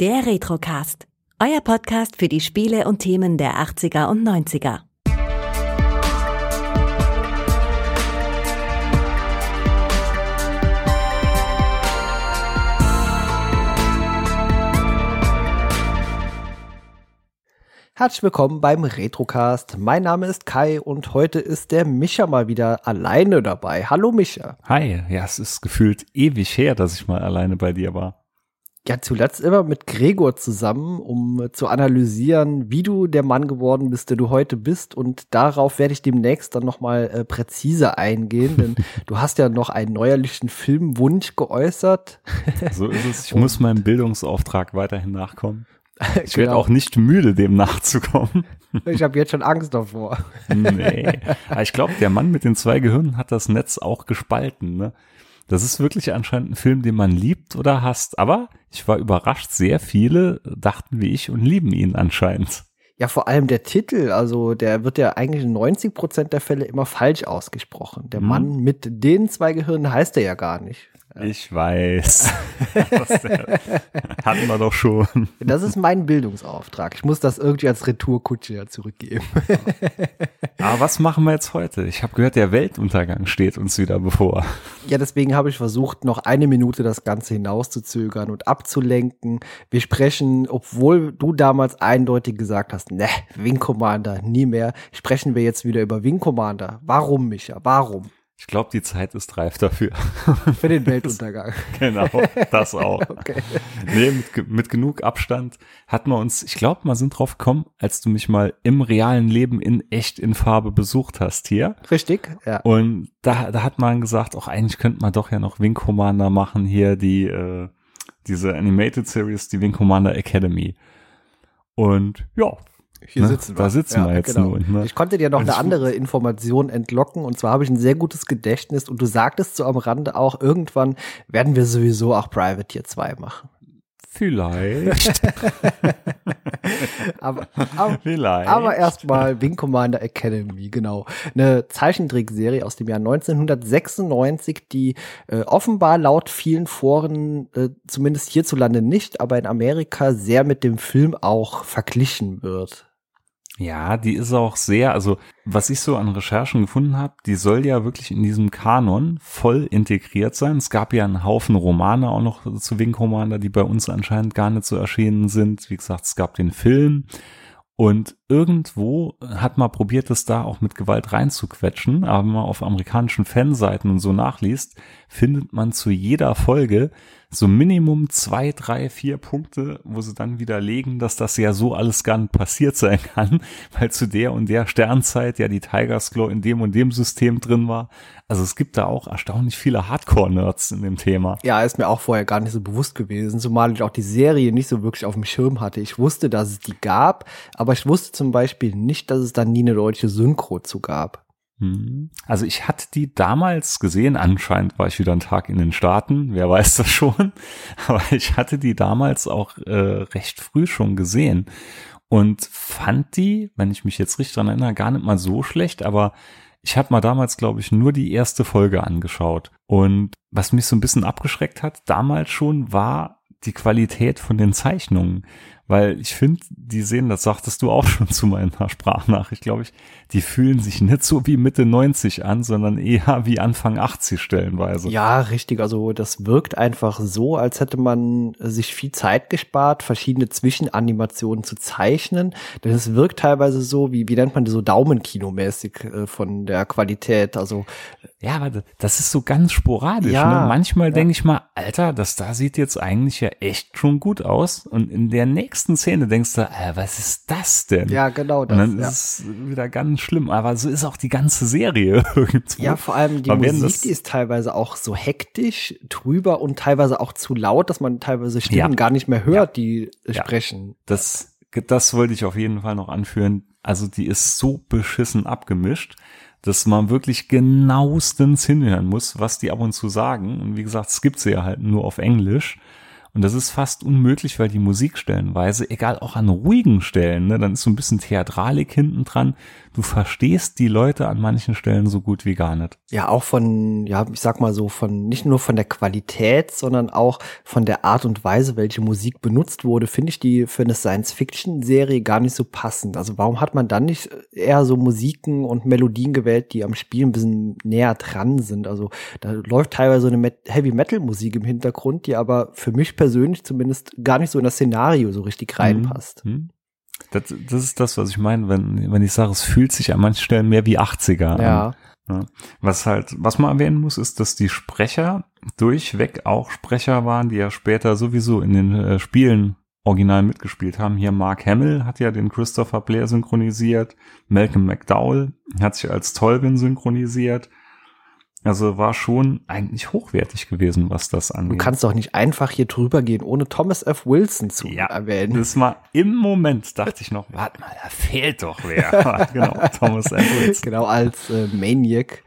Der Retrocast. Euer Podcast für die Spiele und Themen der 80er und 90er. Herzlich willkommen beim Retrocast. Mein Name ist Kai und heute ist der Micha mal wieder alleine dabei. Hallo Micha. Hi, ja, es ist gefühlt ewig her, dass ich mal alleine bei dir war. Ja, zuletzt immer mit Gregor zusammen, um zu analysieren, wie du der Mann geworden bist, der du heute bist. Und darauf werde ich demnächst dann nochmal äh, präziser eingehen, denn du hast ja noch einen neuerlichen Filmwunsch geäußert. So ist es. Ich muss meinem Bildungsauftrag weiterhin nachkommen. Ich genau. werde auch nicht müde, dem nachzukommen. Ich habe jetzt schon Angst davor. Nee. Aber ich glaube, der Mann mit den zwei Gehirnen hat das Netz auch gespalten. Ne? Das ist wirklich anscheinend ein Film, den man liebt oder hasst. Aber ich war überrascht, sehr viele dachten wie ich und lieben ihn anscheinend. Ja, vor allem der Titel, also der wird ja eigentlich in 90 Prozent der Fälle immer falsch ausgesprochen. Der hm. Mann mit den zwei Gehirnen heißt er ja gar nicht. Ich weiß. hatten wir doch schon. Das ist mein Bildungsauftrag. Ich muss das irgendwie als Retourkutsche zurückgeben. Aber was machen wir jetzt heute? Ich habe gehört, der Weltuntergang steht uns wieder bevor. Ja, deswegen habe ich versucht, noch eine Minute das Ganze hinauszuzögern und abzulenken. Wir sprechen, obwohl du damals eindeutig gesagt hast, ne, Wing Commander, nie mehr, sprechen wir jetzt wieder über Wing Commander. Warum, Micha? Warum? Ich glaube, die Zeit ist reif dafür. Für den Weltuntergang. genau, das auch. okay. Nee, mit, mit genug Abstand hatten wir uns, ich glaube, wir sind drauf gekommen, als du mich mal im realen Leben in echt in Farbe besucht hast hier. Richtig, ja. Und da, da hat man gesagt, auch eigentlich könnte man doch ja noch Wing Commander machen hier, die, äh, diese Animated Series, die Wing Commander Academy. Und ja, hier ne? sitzen wir. Da sitzen ja, wir jetzt genau. nur. Ne? Ich konnte dir noch eine andere Information entlocken und zwar habe ich ein sehr gutes Gedächtnis und du sagtest so am Rande auch, irgendwann werden wir sowieso auch Privateer 2 machen. Vielleicht. aber, aber, Vielleicht. aber erstmal Wing Commander Academy, genau. Eine Zeichentrickserie aus dem Jahr 1996, die äh, offenbar laut vielen Foren, äh, zumindest hierzulande nicht, aber in Amerika sehr mit dem Film auch verglichen wird. Ja, die ist auch sehr, also was ich so an Recherchen gefunden habe, die soll ja wirklich in diesem Kanon voll integriert sein. Es gab ja einen Haufen Romane auch noch zu Wing Commander, die bei uns anscheinend gar nicht so erschienen sind. Wie gesagt, es gab den Film und irgendwo hat man probiert, es da auch mit Gewalt reinzuquetschen, aber wenn man auf amerikanischen Fanseiten und so nachliest, findet man zu jeder Folge so Minimum zwei, drei, vier Punkte, wo sie dann widerlegen, dass das ja so alles gar nicht passiert sein kann, weil zu der und der Sternzeit ja die Tiger's Claw in dem und dem System drin war. Also es gibt da auch erstaunlich viele Hardcore-Nerds in dem Thema. Ja, ist mir auch vorher gar nicht so bewusst gewesen, zumal ich auch die Serie nicht so wirklich auf dem Schirm hatte. Ich wusste, dass es die gab, aber ich wusste zum Beispiel nicht, dass es da nie eine deutsche Synchro zu gab. Hm. Also ich hatte die damals gesehen, anscheinend war ich wieder einen Tag in den Staaten, wer weiß das schon, aber ich hatte die damals auch äh, recht früh schon gesehen und fand die, wenn ich mich jetzt richtig dran erinnere, gar nicht mal so schlecht, aber ich habe mal damals, glaube ich, nur die erste Folge angeschaut. Und was mich so ein bisschen abgeschreckt hat, damals schon, war die Qualität von den Zeichnungen. Weil ich finde, die sehen, das sagtest du auch schon zu meiner Sprachnachricht, glaube ich, die fühlen sich nicht so wie Mitte 90 an, sondern eher wie Anfang 80 stellenweise. Ja, richtig. Also das wirkt einfach so, als hätte man sich viel Zeit gespart, verschiedene Zwischenanimationen zu zeichnen. Denn es wirkt teilweise so, wie, wie nennt man das so Daumenkinomäßig äh, von der Qualität. Also ja, aber das ist so ganz sporadisch. Ja, ne? Manchmal ja. denke ich mal, Alter, das da sieht jetzt eigentlich ja echt schon gut aus. Und in der nächsten Szene denkst du, äh, was ist das denn? Ja, genau. Das, und dann ja. ist es wieder ganz schlimm. Aber so ist auch die ganze Serie irgendwo. Ja, vor allem die Musik, die ist teilweise auch so hektisch, trüber und teilweise auch zu laut, dass man teilweise Stimmen ja. gar nicht mehr hört, die sprechen. Das, das wollte ich auf jeden Fall noch anführen. Also die ist so beschissen abgemischt dass man wirklich genauestens hinhören muss, was die ab und zu sagen. Und wie gesagt, es gibt sie ja halt nur auf Englisch. Und das ist fast unmöglich, weil die Musik stellenweise, egal auch an ruhigen Stellen, ne, dann ist so ein bisschen Theatralik hinten dran. Du verstehst die Leute an manchen Stellen so gut wie gar nicht. Ja, auch von, ja, ich sag mal so, von nicht nur von der Qualität, sondern auch von der Art und Weise, welche Musik benutzt wurde, finde ich die für eine Science-Fiction-Serie gar nicht so passend. Also warum hat man dann nicht eher so Musiken und Melodien gewählt, die am Spiel ein bisschen näher dran sind? Also da läuft teilweise eine Heavy-Metal-Musik im Hintergrund, die aber für mich persönlich zumindest gar nicht so in das Szenario so richtig mhm. reinpasst. Mhm. Das, das ist das, was ich meine, wenn, wenn ich sage, es fühlt sich an manchen Stellen mehr wie 80er ja. an. Was halt, was man erwähnen muss, ist, dass die Sprecher durchweg auch Sprecher waren, die ja später sowieso in den äh, Spielen original mitgespielt haben. Hier Mark Hamill hat ja den Christopher Blair synchronisiert, Malcolm McDowell hat sich als Tolvin synchronisiert. Also war schon eigentlich hochwertig gewesen, was das angeht. Du kannst doch nicht einfach hier drüber gehen, ohne Thomas F. Wilson zu ja, erwähnen. Das war im Moment, dachte ich noch, warte mal, da fehlt doch wer. genau, Thomas F. Wilson. Genau, als äh, Maniac.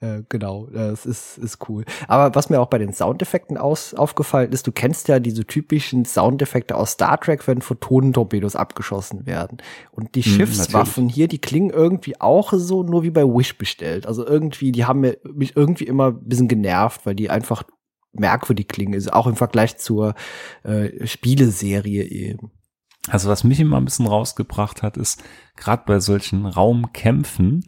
Äh, genau, das ist, ist cool. Aber was mir auch bei den Soundeffekten aus, aufgefallen ist, du kennst ja diese typischen Soundeffekte aus Star Trek, wenn Photonentorpedos abgeschossen werden. Und die mhm, Schiffswaffen natürlich. hier, die klingen irgendwie auch so, nur wie bei Wish bestellt. Also irgendwie, die haben mich irgendwie immer ein bisschen genervt, weil die einfach merkwürdig klingen, also auch im Vergleich zur äh, Spieleserie eben. Also was mich immer ein bisschen rausgebracht hat, ist gerade bei solchen Raumkämpfen,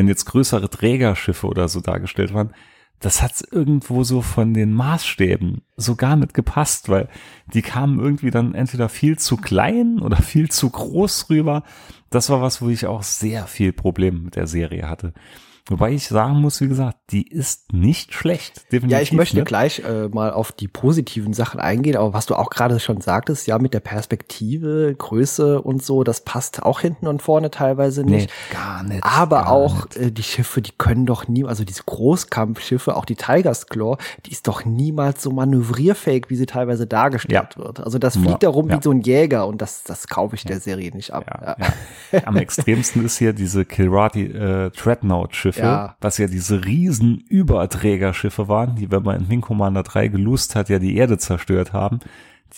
wenn jetzt größere Trägerschiffe oder so dargestellt waren, das hat irgendwo so von den Maßstäben so gar nicht gepasst, weil die kamen irgendwie dann entweder viel zu klein oder viel zu groß rüber. Das war was, wo ich auch sehr viel Probleme mit der Serie hatte. Wobei ich sagen muss, wie gesagt, die ist nicht schlecht. Definitiv ja, ich möchte nicht. gleich äh, mal auf die positiven Sachen eingehen, aber was du auch gerade schon sagtest, ja, mit der Perspektive, Größe und so, das passt auch hinten und vorne teilweise nicht. Nee, gar nicht. Aber gar auch nicht. Äh, die Schiffe, die können doch nie, also diese Großkampfschiffe, auch die Tiger's Claw, die ist doch niemals so manövrierfähig, wie sie teilweise dargestellt ja. wird. Also das fliegt ja, darum ja. wie so ein Jäger und das, das kaufe ich der Serie nicht ab. Ja, Am extremsten ist hier diese Kilrati äh, Dreadnought-Schiffe Schiffe, ja. was ja diese riesen Überträgerschiffe waren, die, wenn man in Wing Commander 3 gelust hat, ja die Erde zerstört haben.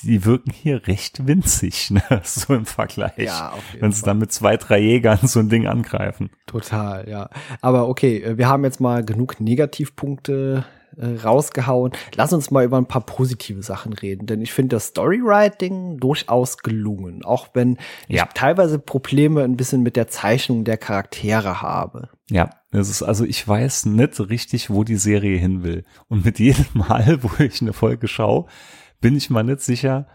Die wirken hier recht winzig, ne? so im Vergleich. Ja, wenn sie dann mit zwei, drei Jägern so ein Ding angreifen. Total, ja. Aber okay, äh, wir haben jetzt mal genug Negativpunkte äh, rausgehauen. Lass uns mal über ein paar positive Sachen reden, denn ich finde das Storywriting durchaus gelungen, auch wenn ja. ich teilweise Probleme ein bisschen mit der Zeichnung der Charaktere habe. Ja, es ist also ich weiß nicht richtig, wo die Serie hin will und mit jedem Mal, wo ich eine Folge schaue, bin ich mal nicht sicher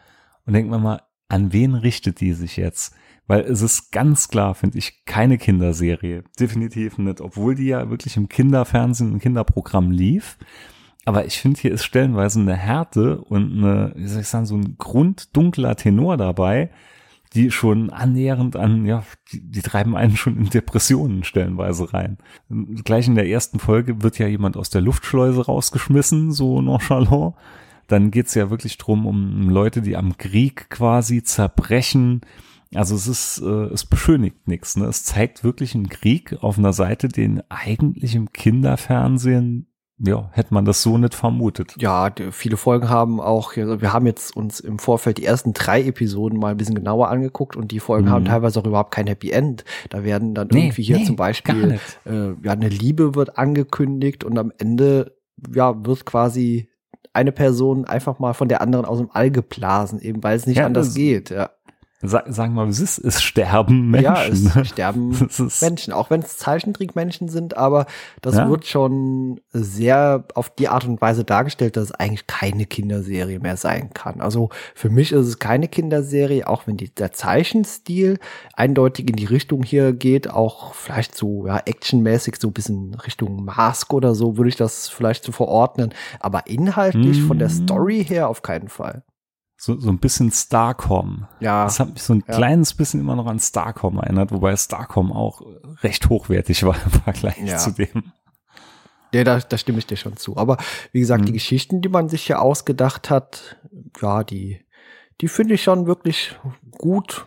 und denke mir mal, an wen richtet die sich jetzt? Weil es ist ganz klar, finde ich, keine Kinderserie. Definitiv nicht. Obwohl die ja wirklich im Kinderfernsehen, im Kinderprogramm lief. Aber ich finde, hier ist stellenweise eine Härte und eine, wie soll ich sagen, so ein grunddunkler Tenor dabei, die schon annähernd an, ja, die, die treiben einen schon in Depressionen stellenweise rein. Gleich in der ersten Folge wird ja jemand aus der Luftschleuse rausgeschmissen, so nonchalant. Dann geht's ja wirklich drum um Leute, die am Krieg quasi zerbrechen, also es ist, äh, es beschönigt nichts. Ne? Es zeigt wirklich einen Krieg auf einer Seite, den eigentlich im Kinderfernsehen ja, hätte man das so nicht vermutet. Ja, viele Folgen haben auch, wir haben jetzt uns im Vorfeld die ersten drei Episoden mal ein bisschen genauer angeguckt und die Folgen mhm. haben teilweise auch überhaupt kein Happy End. Da werden dann nee, irgendwie hier nee, zum Beispiel, äh, ja, eine Liebe wird angekündigt und am Ende, ja, wird quasi eine Person einfach mal von der anderen aus dem All geblasen, eben weil es nicht ja, anders geht, ja. Sag, sagen wir mal, es ist, es sterben Menschen. Ja, es sterben Menschen, auch wenn es Zeichentrickmenschen sind, aber das ja? wird schon sehr auf die Art und Weise dargestellt, dass es eigentlich keine Kinderserie mehr sein kann. Also für mich ist es keine Kinderserie, auch wenn die, der Zeichenstil eindeutig in die Richtung hier geht, auch vielleicht so ja, actionmäßig so ein bisschen Richtung Mask oder so würde ich das vielleicht so verordnen, aber inhaltlich mm. von der mhm. Story her auf keinen Fall so, so ein bisschen Starcom. Ja. Das hat mich so ein ja. kleines bisschen immer noch an Starcom erinnert, wobei Starcom auch recht hochwertig war im Vergleich ja. zu dem. Ja, da, da stimme ich dir schon zu. Aber wie gesagt, mhm. die Geschichten, die man sich hier ausgedacht hat, ja, die, die finde ich schon wirklich gut.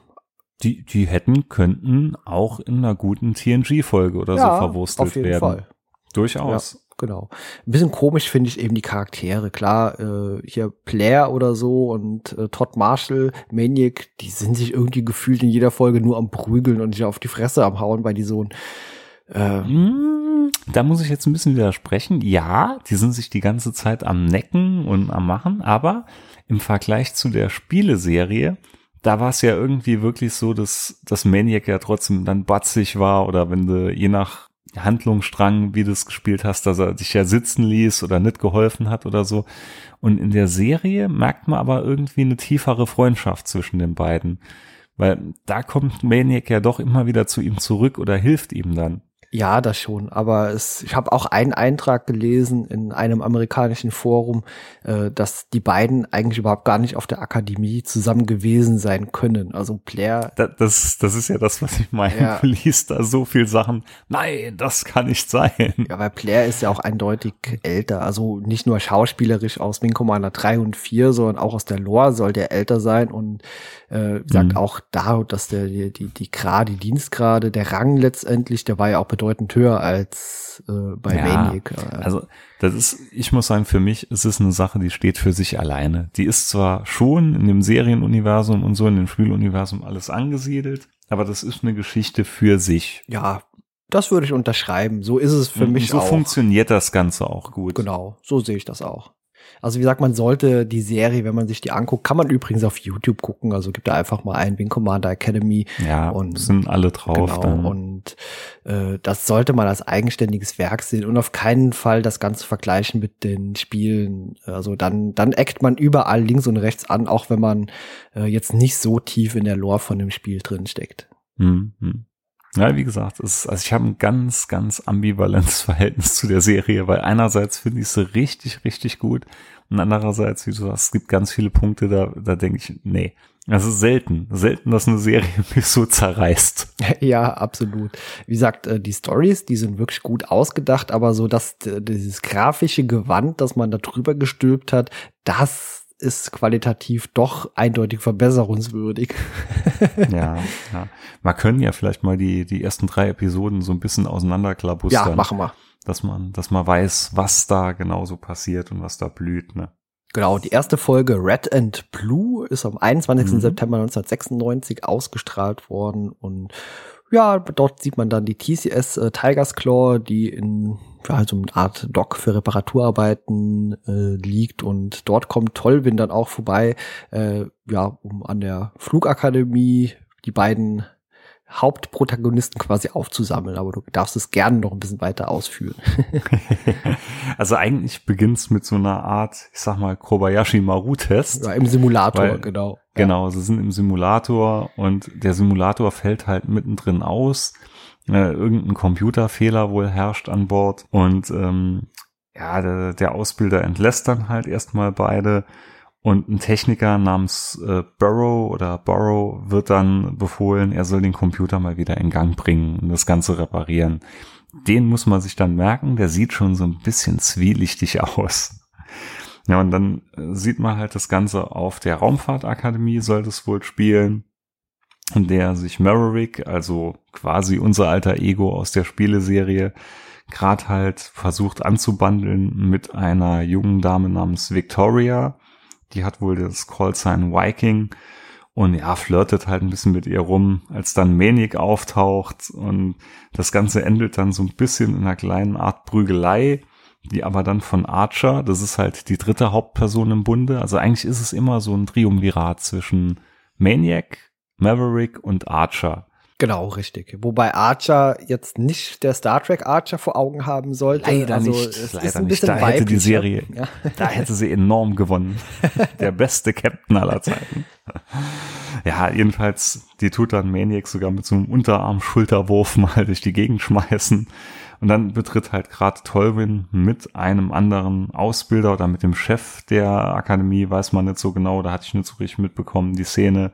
Die, die hätten, könnten auch in einer guten TNG-Folge oder ja, so verwurstelt auf jeden werden. Fall. Durchaus. Genau. Ein bisschen komisch finde ich eben die Charaktere. Klar, äh, hier Blair oder so und äh, Todd Marshall, Maniac, die sind sich irgendwie gefühlt in jeder Folge nur am Prügeln und sich auf die Fresse am Hauen, weil die so ein äh, hm, da muss ich jetzt ein bisschen widersprechen. Ja, die sind sich die ganze Zeit am Necken und am Machen, aber im Vergleich zu der Spieleserie, da war es ja irgendwie wirklich so, dass das Maniac ja trotzdem dann batzig war oder wenn du je nach Handlungsstrang, wie du es gespielt hast, dass er dich ja sitzen ließ oder nicht geholfen hat oder so. Und in der Serie merkt man aber irgendwie eine tiefere Freundschaft zwischen den beiden. Weil da kommt Maniac ja doch immer wieder zu ihm zurück oder hilft ihm dann. Ja, das schon. Aber es, ich habe auch einen Eintrag gelesen in einem amerikanischen Forum, äh, dass die beiden eigentlich überhaupt gar nicht auf der Akademie zusammen gewesen sein können. Also Blair. Das, das, das ist ja das, was ich meine. Ja. Du liest da so viel Sachen. Nein, das kann nicht sein. Ja, weil Blair ist ja auch eindeutig älter. Also nicht nur schauspielerisch aus Wing Commander 3 und 4, sondern auch aus der Lore soll der älter sein und äh, sagt mhm. auch da, dass der die die die Grade, die Dienstgrade, der Rang letztendlich, der war ja auch bedeutend höher als äh, bei ja, Maniac. Also das ist, ich muss sagen, für mich ist es eine Sache, die steht für sich alleine. Die ist zwar schon in dem Serienuniversum und so in dem Spieluniversum alles angesiedelt, aber das ist eine Geschichte für sich. Ja, das würde ich unterschreiben. So ist es für und mich so auch. So funktioniert das Ganze auch gut. Genau, so sehe ich das auch. Also wie gesagt, man sollte die Serie, wenn man sich die anguckt, kann man übrigens auf YouTube gucken. Also gibt da einfach mal ein Wing Commander Academy. Ja, und sind alle drauf. Genau, und äh, das sollte man als eigenständiges Werk sehen und auf keinen Fall das Ganze vergleichen mit den Spielen. Also dann, dann eckt man überall links und rechts an, auch wenn man äh, jetzt nicht so tief in der Lore von dem Spiel drin steckt. Mhm. Ja, wie gesagt, ist, also ich habe ein ganz, ganz ambivalentes Verhältnis zu der Serie, weil einerseits finde ich sie richtig, richtig gut und andererseits, wie du sagst, es gibt ganz viele Punkte, da, da denke ich, nee. Also selten, selten, dass eine Serie mich so zerreißt. Ja, absolut. Wie gesagt, äh, die Stories, die sind wirklich gut ausgedacht, aber so dass dieses grafische Gewand, das man da drüber gestülpt hat, das ist qualitativ doch eindeutig verbesserungswürdig. ja, ja. Man können ja vielleicht mal die, die ersten drei Episoden so ein bisschen auseinanderklabustern. Ja, machen wir. Dass man, dass man weiß, was da genau so passiert und was da blüht, ne? Genau, die erste Folge Red and Blue ist am 21. Mhm. September 1996 ausgestrahlt worden und ja, dort sieht man dann die TCS äh, Tigers Claw, die in ja, so eine Art Dock für Reparaturarbeiten äh, liegt und dort kommt Tollwin dann auch vorbei, äh, ja, um an der Flugakademie die beiden Hauptprotagonisten quasi aufzusammeln, aber du darfst es gerne noch ein bisschen weiter ausführen. also eigentlich beginnt's mit so einer Art, ich sag mal, Kobayashi Maru-Test. Ja, im Simulator, weil, genau. Genau, sie sind im Simulator und der Simulator fällt halt mittendrin aus. Äh, irgendein Computerfehler wohl herrscht an Bord und ähm, ja, der, der Ausbilder entlässt dann halt erstmal beide und ein Techniker namens äh, Burrow oder Burrow wird dann befohlen, er soll den Computer mal wieder in Gang bringen und das Ganze reparieren. Den muss man sich dann merken, der sieht schon so ein bisschen zwielichtig aus. Ja, und dann äh, sieht man halt das Ganze auf der Raumfahrtakademie, soll das wohl spielen, in der sich Maverick, also quasi unser alter Ego aus der Spieleserie, gerade halt versucht anzubandeln mit einer jungen Dame namens Victoria, die hat wohl das Callsign Viking und ja, flirtet halt ein bisschen mit ihr rum, als dann Manic auftaucht und das Ganze endet dann so ein bisschen in einer kleinen Art Prügelei, die aber dann von Archer, das ist halt die dritte Hauptperson im Bunde, also eigentlich ist es immer so ein Triumvirat zwischen Maniac, Maverick und Archer. Genau, richtig. Wobei Archer jetzt nicht der Star Trek Archer vor Augen haben sollte. Leider also, nicht. Es leider ist ein nicht. Da hätte die Serie, ja. da hätte sie enorm gewonnen. der beste Captain aller Zeiten. Ja, jedenfalls, die tut dann Maniac sogar mit so einem Unterarm-Schulterwurf mal durch die Gegend schmeißen. Und dann betritt halt gerade Tolwin mit einem anderen Ausbilder oder mit dem Chef der Akademie, weiß man nicht so genau, da hatte ich nicht so richtig mitbekommen, die Szene.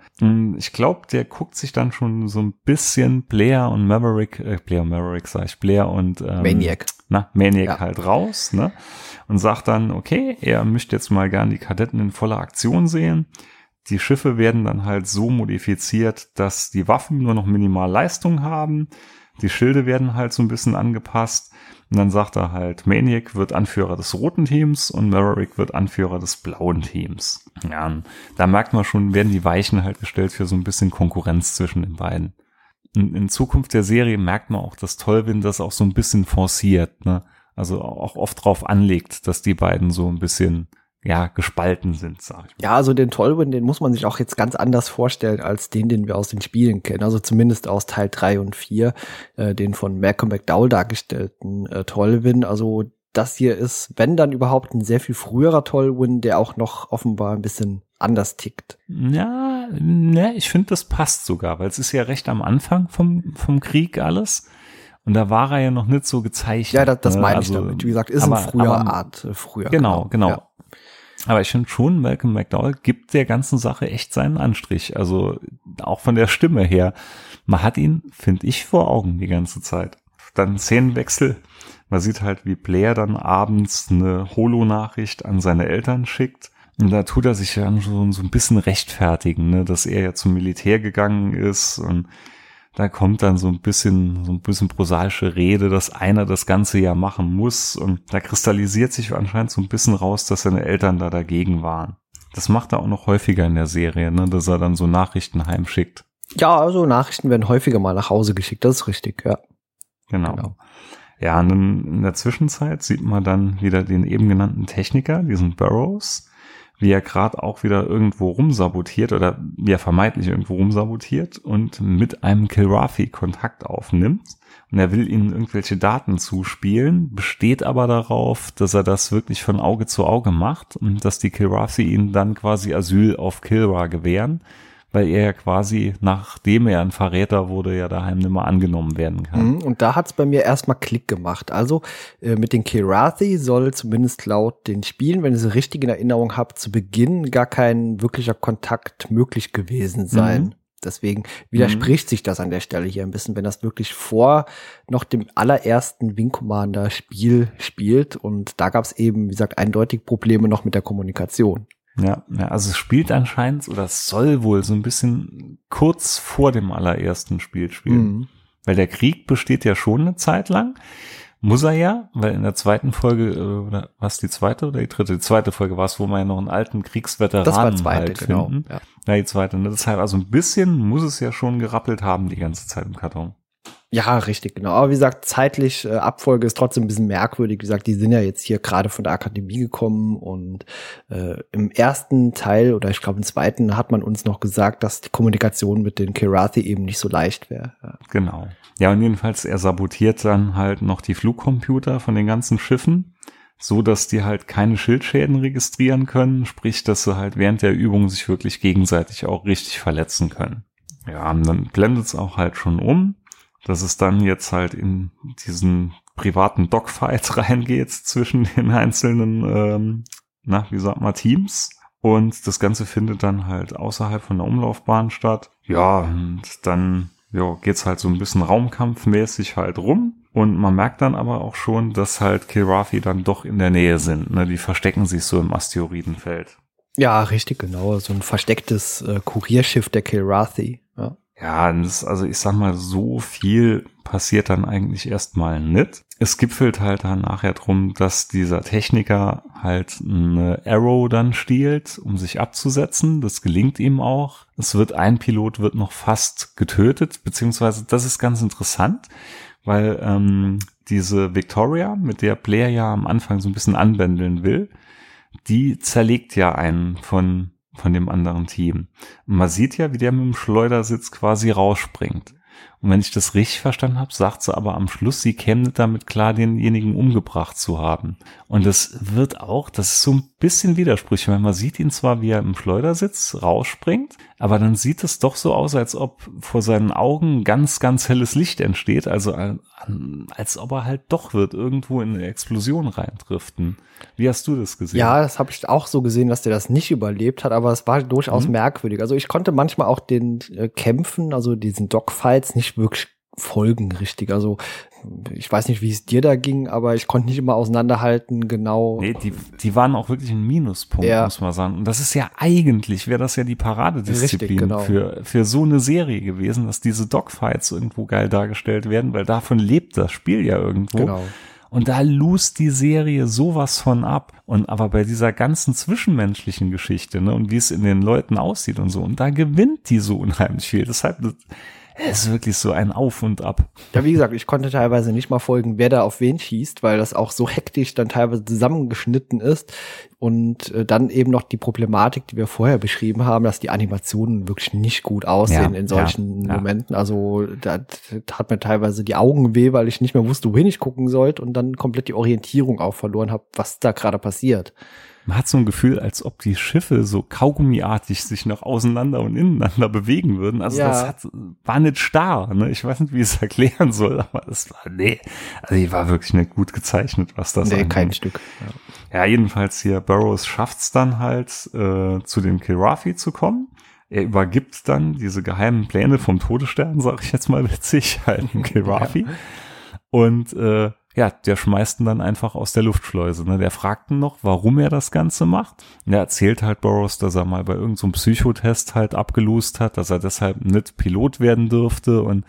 Ich glaube, der guckt sich dann schon so ein bisschen Blair und Maverick, äh, Blair und Maverick sag ich, Blair und ähm, Maniac. Na, Maniac ja. halt raus, ne? Und sagt dann, okay, er möchte jetzt mal gern die Kadetten in voller Aktion sehen Die Schiffe werden dann halt so modifiziert, dass die Waffen nur noch minimal Leistung haben. Die Schilde werden halt so ein bisschen angepasst. Und dann sagt er halt, Maniac wird Anführer des roten Teams und Maverick wird Anführer des blauen Teams. Ja, da merkt man schon, werden die Weichen halt gestellt für so ein bisschen Konkurrenz zwischen den beiden. In, in Zukunft der Serie merkt man auch, dass Tolvin das auch so ein bisschen forciert, ne? Also auch oft drauf anlegt, dass die beiden so ein bisschen ja, gespalten sind, sag ich mal. Ja, also den Tolwyn, den muss man sich auch jetzt ganz anders vorstellen als den, den wir aus den Spielen kennen. Also zumindest aus Teil drei und vier, äh, den von Malcolm McDowell dargestellten äh, Tolwyn. Also das hier ist, wenn dann überhaupt, ein sehr viel früherer Tolwyn, der auch noch offenbar ein bisschen anders tickt. Ja, ne, ich finde, das passt sogar, weil es ist ja recht am Anfang vom, vom Krieg alles. Und da war er ja noch nicht so gezeichnet. Ja, das, das ne? meine also, ich damit. Wie gesagt, ist aber, ein früher aber, Art, äh, früher. Genau, genau. genau. Ja. Aber ich finde schon, Malcolm McDowell gibt der ganzen Sache echt seinen Anstrich. Also auch von der Stimme her. Man hat ihn, finde ich, vor Augen die ganze Zeit. Dann Szenenwechsel. Man sieht halt, wie Blair dann abends eine Holo-Nachricht an seine Eltern schickt. Und da tut er sich ja schon so ein bisschen rechtfertigen, ne, dass er ja zum Militär gegangen ist und da kommt dann so ein bisschen, so ein bisschen prosaische Rede, dass einer das Ganze ja machen muss. Und da kristallisiert sich anscheinend so ein bisschen raus, dass seine Eltern da dagegen waren. Das macht er auch noch häufiger in der Serie, ne, dass er dann so Nachrichten heimschickt. Ja, also Nachrichten werden häufiger mal nach Hause geschickt, das ist richtig, ja. Genau. genau. Ja, und in der Zwischenzeit sieht man dann wieder den eben genannten Techniker, diesen Burrows, wie er gerade auch wieder irgendwo rumsabotiert oder wie er vermeintlich irgendwo rumsabotiert und mit einem Kilrafi Kontakt aufnimmt. Und er will ihnen irgendwelche Daten zuspielen, besteht aber darauf, dass er das wirklich von Auge zu Auge macht und dass die Kilrafi ihnen dann quasi Asyl auf Kilra gewähren weil er ja quasi, nachdem er ein Verräter wurde, ja daheim nicht mehr angenommen werden kann. Mhm, und da hat's bei mir erstmal Klick gemacht. Also äh, mit den Kirathi soll zumindest laut den Spielen, wenn ich sie richtig in Erinnerung habe, zu Beginn gar kein wirklicher Kontakt möglich gewesen sein. Mhm. Deswegen widerspricht mhm. sich das an der Stelle hier ein bisschen, wenn das wirklich vor noch dem allerersten Wing Commander Spiel spielt. Und da gab es eben, wie gesagt, eindeutig Probleme noch mit der Kommunikation. Ja, ja, also es spielt anscheinend oder es soll wohl so ein bisschen kurz vor dem allerersten Spiel spielen. Mhm. Weil der Krieg besteht ja schon eine Zeit lang. Muss er ja, weil in der zweiten Folge, äh, oder was die zweite oder die dritte? Die zweite Folge war es, wo man ja noch einen alten Kriegsveteranen das war zweite, halt genau, finden. Ja. ja, die zweite. Ne? Deshalb, also ein bisschen muss es ja schon gerappelt haben die ganze Zeit im Karton. Ja, richtig, genau. Aber wie gesagt, zeitlich äh, Abfolge ist trotzdem ein bisschen merkwürdig. Wie gesagt, die sind ja jetzt hier gerade von der Akademie gekommen und äh, im ersten Teil oder ich glaube im zweiten hat man uns noch gesagt, dass die Kommunikation mit den Kirathi eben nicht so leicht wäre. Ja. Genau. Ja, und jedenfalls er sabotiert dann halt noch die Flugcomputer von den ganzen Schiffen, so dass die halt keine Schildschäden registrieren können, sprich, dass sie halt während der Übung sich wirklich gegenseitig auch richtig verletzen können. Ja, und dann blendet es auch halt schon um dass es dann jetzt halt in diesen privaten Dogfight reingeht zwischen den einzelnen, ähm, na, wie sagt man, Teams. Und das Ganze findet dann halt außerhalb von der Umlaufbahn statt. Ja, und dann ja, geht's halt so ein bisschen raumkampfmäßig halt rum. Und man merkt dann aber auch schon, dass halt Kilrathi dann doch in der Nähe sind. Ne? Die verstecken sich so im Asteroidenfeld. Ja, richtig, genau. So ein verstecktes äh, Kurierschiff der Kilrathi. Ja. Ja, das, also ich sag mal, so viel passiert dann eigentlich erstmal nicht. Es gipfelt halt dann nachher drum, dass dieser Techniker halt eine Arrow dann stiehlt, um sich abzusetzen. Das gelingt ihm auch. Es wird ein Pilot wird noch fast getötet, beziehungsweise das ist ganz interessant, weil ähm, diese Victoria, mit der Blair ja am Anfang so ein bisschen anbändeln will, die zerlegt ja einen von von dem anderen Team. Und man sieht ja, wie der mit dem Schleudersitz quasi rausspringt. Und wenn ich das richtig verstanden habe, sagt sie aber am Schluss, sie käme damit klar, denjenigen umgebracht zu haben. Und das wird auch, das ist so ein bisschen widersprüchlich, weil man sieht ihn zwar, wie er im Schleudersitz rausspringt, aber dann sieht es doch so aus, als ob vor seinen Augen ganz, ganz helles Licht entsteht, also als ob er halt doch wird irgendwo in eine Explosion reindriften. Wie hast du das gesehen? Ja, das habe ich auch so gesehen, dass der das nicht überlebt hat, aber es war durchaus mhm. merkwürdig. Also ich konnte manchmal auch den äh, Kämpfen, also diesen Dogfights, nicht wirklich folgen richtig. Also ich weiß nicht, wie es dir da ging, aber ich konnte nicht immer auseinanderhalten, genau. Nee, die, die waren auch wirklich ein Minuspunkt, ja. muss man sagen. Und das ist ja eigentlich, wäre das ja die Paradedisziplin Richtig, genau. für, für so eine Serie gewesen, dass diese Dogfights irgendwo geil dargestellt werden, weil davon lebt das Spiel ja irgendwo. Genau. Und da lust die Serie sowas von ab. Und aber bei dieser ganzen zwischenmenschlichen Geschichte, ne, und wie es in den Leuten aussieht und so, und da gewinnt die so unheimlich viel. Deshalb, es ist wirklich so ein Auf und Ab. Ja, wie gesagt, ich konnte teilweise nicht mal folgen, wer da auf wen schießt, weil das auch so hektisch dann teilweise zusammengeschnitten ist. Und äh, dann eben noch die Problematik, die wir vorher beschrieben haben, dass die Animationen wirklich nicht gut aussehen ja, in solchen ja, Momenten. Ja. Also da tat mir teilweise die Augen weh, weil ich nicht mehr wusste, wohin ich gucken sollte und dann komplett die Orientierung auch verloren habe, was da gerade passiert man hat so ein Gefühl, als ob die Schiffe so kaugummiartig sich noch auseinander und ineinander bewegen würden. Also ja. das hat, war nicht starr. Ne? Ich weiß nicht, wie ich es erklären soll, aber das war, nee, also die war wirklich nicht gut gezeichnet, was das Nee, angeht. kein Stück. Ja. ja, jedenfalls hier, Burroughs schafft's dann halt, äh, zu dem Kilrafi zu kommen. Er übergibt dann diese geheimen Pläne vom Todesstern, sag ich jetzt mal witzig, halt Kilrafi. ja. Und äh, ja, der schmeißt ihn dann einfach aus der Luftschleuse. Ne? Der fragt ihn noch, warum er das Ganze macht. Und er erzählt halt Burroughs, dass er mal bei irgendeinem so Psychotest halt abgelost hat, dass er deshalb nicht Pilot werden dürfte und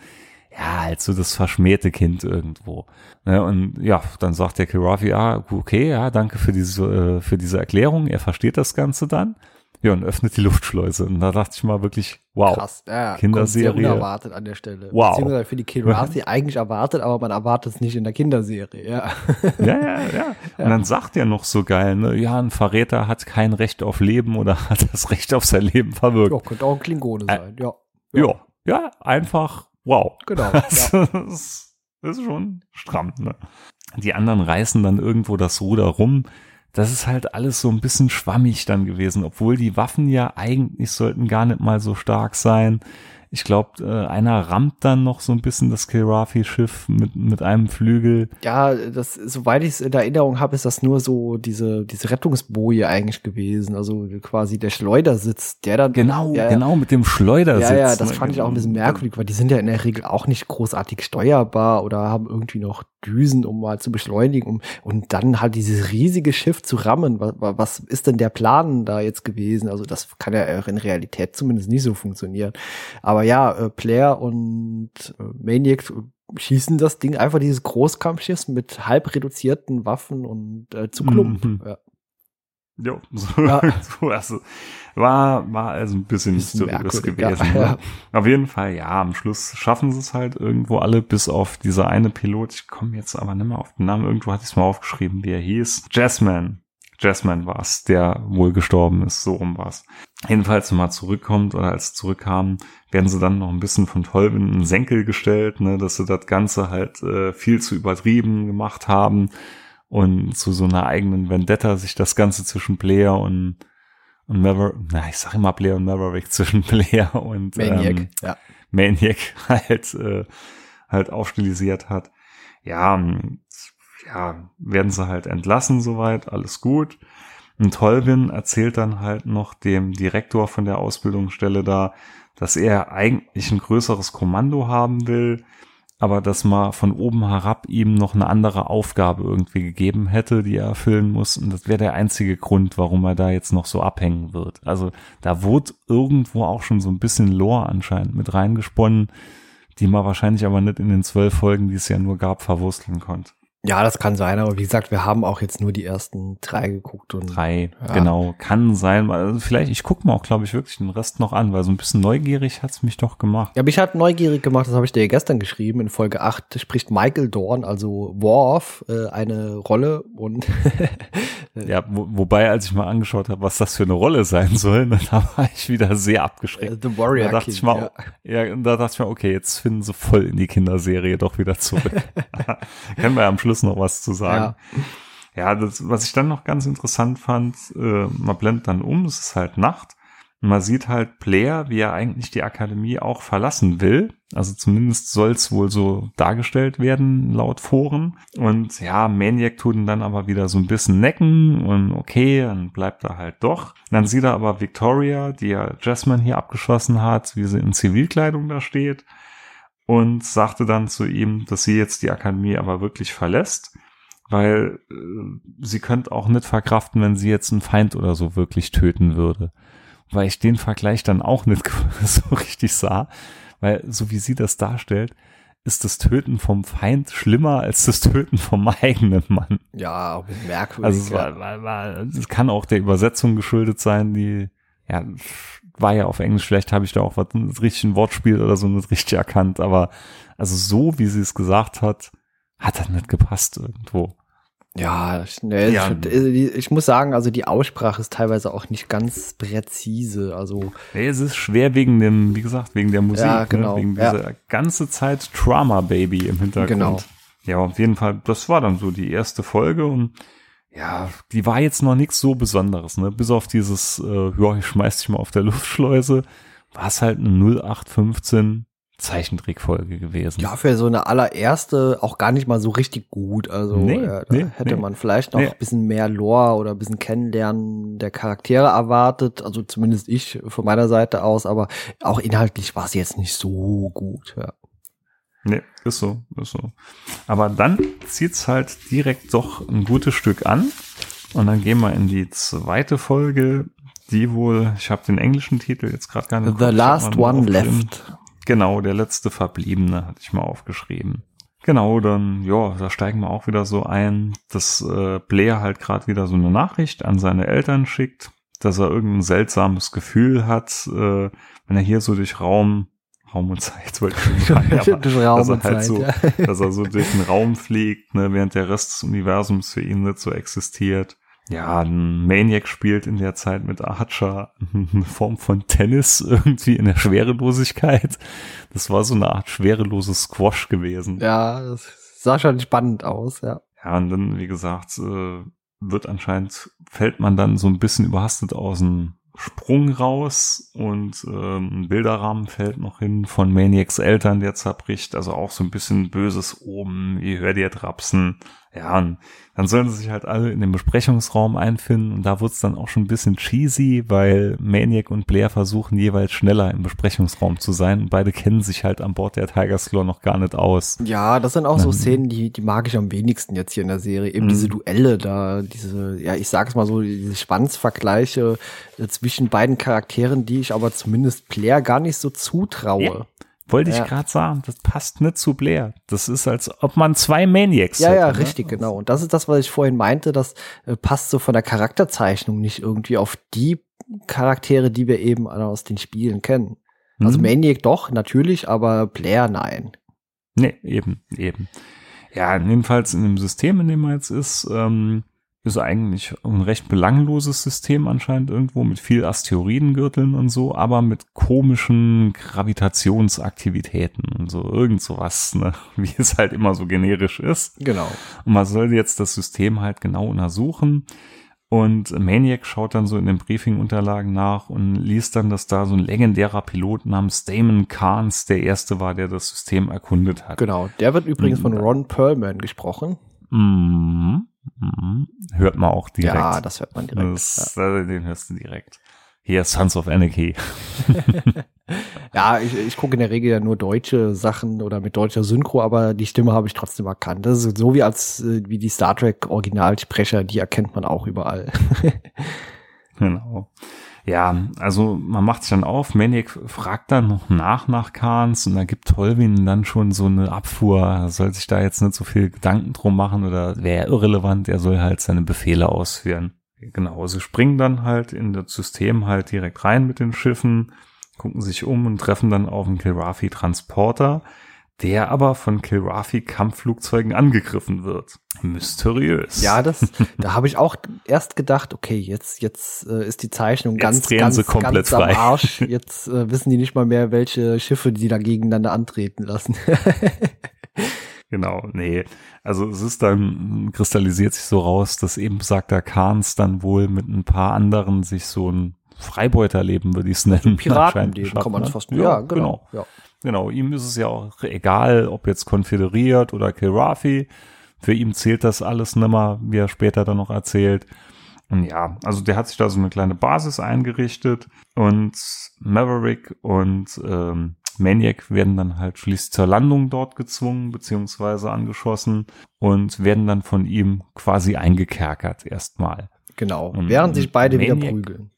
ja, halt so das verschmähte Kind irgendwo. Ne? Und ja, dann sagt der Kirafi, ah, okay, ja, danke für diese, äh, für diese Erklärung. Er versteht das Ganze dann. Ja, und öffnet die Luftschleuse. Und da dachte ich mal wirklich, wow. Krass, ja, Kinderserie. Sehr unerwartet an der Stelle. Wow. Beziehungsweise für die Kilrathi eigentlich erwartet, aber man erwartet es nicht in der Kinderserie, ja. Ja, ja, ja. Und dann sagt er noch so geil, ne, ja, ein Verräter hat kein Recht auf Leben oder hat das Recht auf sein Leben verwirkt. Ja, könnte auch ein Klingone sein, ja. Ja, ja, ja einfach wow. Genau. Das, ja. ist, das ist schon stramm, ne. Die anderen reißen dann irgendwo das Ruder rum das ist halt alles so ein bisschen schwammig dann gewesen, obwohl die Waffen ja eigentlich sollten gar nicht mal so stark sein. Ich glaube, äh, einer rammt dann noch so ein bisschen das Kilrafi-Schiff mit, mit einem Flügel. Ja, das, soweit ich es in Erinnerung habe, ist das nur so diese, diese Rettungsboje eigentlich gewesen. Also quasi der Schleudersitz, der dann. Genau, ja, genau, mit dem Schleudersitz. Ja, ja, das fand ich auch ein bisschen merkwürdig, weil die sind ja in der Regel auch nicht großartig steuerbar oder haben irgendwie noch Düsen, um mal zu beschleunigen. Um, und dann halt dieses riesige Schiff zu rammen. Was, was ist denn der Plan da jetzt gewesen? Also das kann ja in Realität zumindest nicht so funktionieren. Aber ja, äh, Player und äh, Maniac schießen das Ding einfach dieses Großkampfschiff mit halb reduzierten Waffen und äh, zu Klump. Mhm. Ja. Jo, so, ja. so also, war, war also ein bisschen, bisschen mysteriös gewesen. Ja, ja. Auf jeden Fall, ja, am Schluss schaffen sie es halt irgendwo alle, bis auf dieser eine Pilot. Ich komme jetzt aber nicht mehr auf den Namen. Irgendwo hatte ich es mal aufgeschrieben, wie er hieß. Jasmine. Jasmine war es, der wohl gestorben ist, so rum war es. Jedenfalls, wenn man zurückkommt oder als zurückkamen, werden sie dann noch ein bisschen von Tolvin in den Senkel gestellt, ne, dass sie das Ganze halt äh, viel zu übertrieben gemacht haben und zu so einer eigenen Vendetta sich das Ganze zwischen Player und und Maverick, na, ich sag immer Player und Maverick zwischen Player und Maniac, ähm, ja. Maniac halt, äh, halt aufstilisiert hat. Ja, ja, werden sie halt entlassen soweit, alles gut. Und Tolvin erzählt dann halt noch dem Direktor von der Ausbildungsstelle da, dass er eigentlich ein größeres Kommando haben will, aber dass man von oben herab ihm noch eine andere Aufgabe irgendwie gegeben hätte, die er erfüllen muss. Und das wäre der einzige Grund, warum er da jetzt noch so abhängen wird. Also da wurde irgendwo auch schon so ein bisschen Lore anscheinend mit reingesponnen, die man wahrscheinlich aber nicht in den zwölf Folgen, die es ja nur gab, verwursteln konnte. Ja, das kann sein, aber wie gesagt, wir haben auch jetzt nur die ersten drei geguckt und drei, ja. genau, kann sein. Also vielleicht, ich gucke mir auch, glaube ich, wirklich den Rest noch an, weil so ein bisschen neugierig hat's mich doch gemacht. Ja, mich hat neugierig gemacht, das habe ich dir gestern geschrieben. In Folge 8 spricht Michael Dorn, also Worf, äh, eine Rolle und ja, wo, wobei, als ich mal angeschaut habe, was das für eine Rolle sein soll, dann war ich wieder sehr abgeschreckt. The Warrior da dachte King, ich mal, ja. ja, da dachte ich mal, okay, jetzt finden sie voll in die Kinderserie doch wieder zurück. Können wir ja am Schluss Schluss noch was zu sagen. Ja, ja das, was ich dann noch ganz interessant fand, äh, man blendet dann um, es ist halt Nacht. Man sieht halt Blair, wie er eigentlich die Akademie auch verlassen will. Also zumindest soll es wohl so dargestellt werden, laut Foren. Und ja, Maniac tut ihn dann aber wieder so ein bisschen necken und okay, dann bleibt er halt doch. Dann sieht er aber Victoria, die ja Jasmine hier abgeschossen hat, wie sie in Zivilkleidung da steht und sagte dann zu ihm, dass sie jetzt die Akademie aber wirklich verlässt, weil äh, sie könnte auch nicht verkraften, wenn sie jetzt einen Feind oder so wirklich töten würde. Weil ich den Vergleich dann auch nicht so richtig sah, weil so wie sie das darstellt, ist das Töten vom Feind schlimmer als das Töten vom eigenen Mann. Ja, merkwürdig. Also es, war, war, war, es kann auch der Übersetzung geschuldet sein, die ja war ja auf Englisch, vielleicht habe ich da auch was ein richtiges Wortspiel oder so nicht richtig erkannt, aber also so wie sie es gesagt hat, hat das nicht gepasst irgendwo. Ja, schnell. Ja. Ich, ich, muss sagen, also die Aussprache ist teilweise auch nicht ganz präzise. Also nee, es ist schwer wegen dem, wie gesagt, wegen der Musik, ja, ne? genau. ne? wegen ja. dieser ganze Zeit Trauma Baby im Hintergrund. Genau. Ja, auf jeden Fall. Das war dann so die erste Folge und ja, die war jetzt noch nichts so Besonderes, ne? Bis auf dieses, äh, ja, ich schmeiß dich mal auf der Luftschleuse, war es halt eine 0815 Zeichentrickfolge gewesen. Ja, für so eine allererste auch gar nicht mal so richtig gut. Also nee, äh, nee, hätte nee, man vielleicht noch ein bisschen mehr Lore oder ein bisschen Kennenlernen der Charaktere erwartet. Also zumindest ich von meiner Seite aus, aber auch inhaltlich war es jetzt nicht so gut. Ja. Nee, ist so, ist so. Aber dann zieht's halt direkt doch ein gutes Stück an. Und dann gehen wir in die zweite Folge, die wohl, ich habe den englischen Titel jetzt gerade gar nicht. The Last One Left. Genau, der letzte Verbliebene hatte ich mal aufgeschrieben. Genau, dann, ja, da steigen wir auch wieder so ein, dass äh, Blair halt gerade wieder so eine Nachricht an seine Eltern schickt, dass er irgendein seltsames Gefühl hat, äh, wenn er hier so durch Raum, Raum und Zeit, wollte ich schon sagen, aber, dass er halt Zeit, so, ja. dass er so durch den Raum fliegt, ne, während der Rest des Universums für ihn nicht so existiert ja, ein Maniac spielt in der Zeit mit Archer eine Form von Tennis irgendwie in der Schwerelosigkeit. Das war so eine Art schwereloses Squash gewesen. Ja, das sah schon spannend aus, ja. Ja, und dann, wie gesagt, äh, wird anscheinend, fällt man dann so ein bisschen überhastet aus dem Sprung raus und ähm, ein Bilderrahmen fällt noch hin von Maniacs Eltern, der zerbricht. Also auch so ein bisschen böses oben, wie hört ihr Trapsen. Ja, und dann sollen sie sich halt alle in den Besprechungsraum einfinden und da wird's dann auch schon ein bisschen cheesy, weil Maniac und Blair versuchen jeweils schneller im Besprechungsraum zu sein und beide kennen sich halt an Bord der Tiger's Claw noch gar nicht aus. Ja, das sind auch so Szenen, die, die mag ich am wenigsten jetzt hier in der Serie. Eben mhm. diese Duelle da, diese, ja, ich sag's mal so, diese Schwanzvergleiche äh, zwischen beiden Charakteren, die ich aber zumindest Blair gar nicht so zutraue. Ja. Wollte ja. ich gerade sagen, das passt nicht zu Blair. Das ist, als ob man zwei Maniacs Ja, hätte, ja, ne? richtig, genau. Und das ist das, was ich vorhin meinte, das äh, passt so von der Charakterzeichnung nicht irgendwie auf die Charaktere, die wir eben aus den Spielen kennen. Also mhm. Maniac doch, natürlich, aber Blair nein. Nee, eben, eben. Ja, jedenfalls in dem System, in dem man jetzt ist, ähm, ist eigentlich ein recht belangloses System anscheinend irgendwo mit viel Asteroidengürteln und so, aber mit komischen Gravitationsaktivitäten und so irgend sowas, ne? wie es halt immer so generisch ist. Genau. Und man soll jetzt das System halt genau untersuchen. Und Maniac schaut dann so in den Briefing-Unterlagen nach und liest dann, dass da so ein legendärer Pilot namens Damon Carnes der erste war, der das System erkundet hat. Genau, der wird übrigens und, von Ron Perlman gesprochen. Mhm. Mhm. Hört man auch direkt. Ja, das hört man direkt. Das, ja. Den hörst du direkt. Hier, Sons of Anarchy. ja, ich, ich gucke in der Regel ja nur deutsche Sachen oder mit deutscher Synchro, aber die Stimme habe ich trotzdem erkannt. Das ist so wie als äh, wie die Star Trek Originalsprecher, die erkennt man auch überall. genau. Ja, also man macht sich dann auf, Maniac fragt dann noch nach nach Kahns und da gibt Tolvin dann schon so eine Abfuhr, er soll sich da jetzt nicht so viel Gedanken drum machen oder wäre irrelevant, er soll halt seine Befehle ausführen. Genau, sie springen dann halt in das System halt direkt rein mit den Schiffen, gucken sich um und treffen dann auf einen Kilrafi Transporter, der aber von Kilrafi Kampfflugzeugen angegriffen wird. Mysteriös. Ja, das, da habe ich auch erst gedacht, okay, jetzt, jetzt äh, ist die Zeichnung jetzt ganz, ganz, sie komplett ganz frei. am Arsch. Jetzt äh, wissen die nicht mal mehr, welche Schiffe die da gegeneinander antreten lassen. genau, nee. Also es ist dann, kristallisiert sich so raus, dass eben sagt der Kahns dann wohl mit ein paar anderen sich so ein Freibeuterleben, würde ich es nennen. Piratenleben kann man das fast. Ja, ja genau. genau. Ja. Genau, ihm ist es ja auch egal, ob jetzt konföderiert oder Kilrafi. Für ihn zählt das alles nimmer, wie er später dann noch erzählt. Und ja, also der hat sich da so eine kleine Basis eingerichtet und Maverick und ähm, Maniac werden dann halt schließlich zur Landung dort gezwungen, beziehungsweise angeschossen und werden dann von ihm quasi eingekerkert erstmal. Genau, und während sich beide Maniac, wieder prügeln.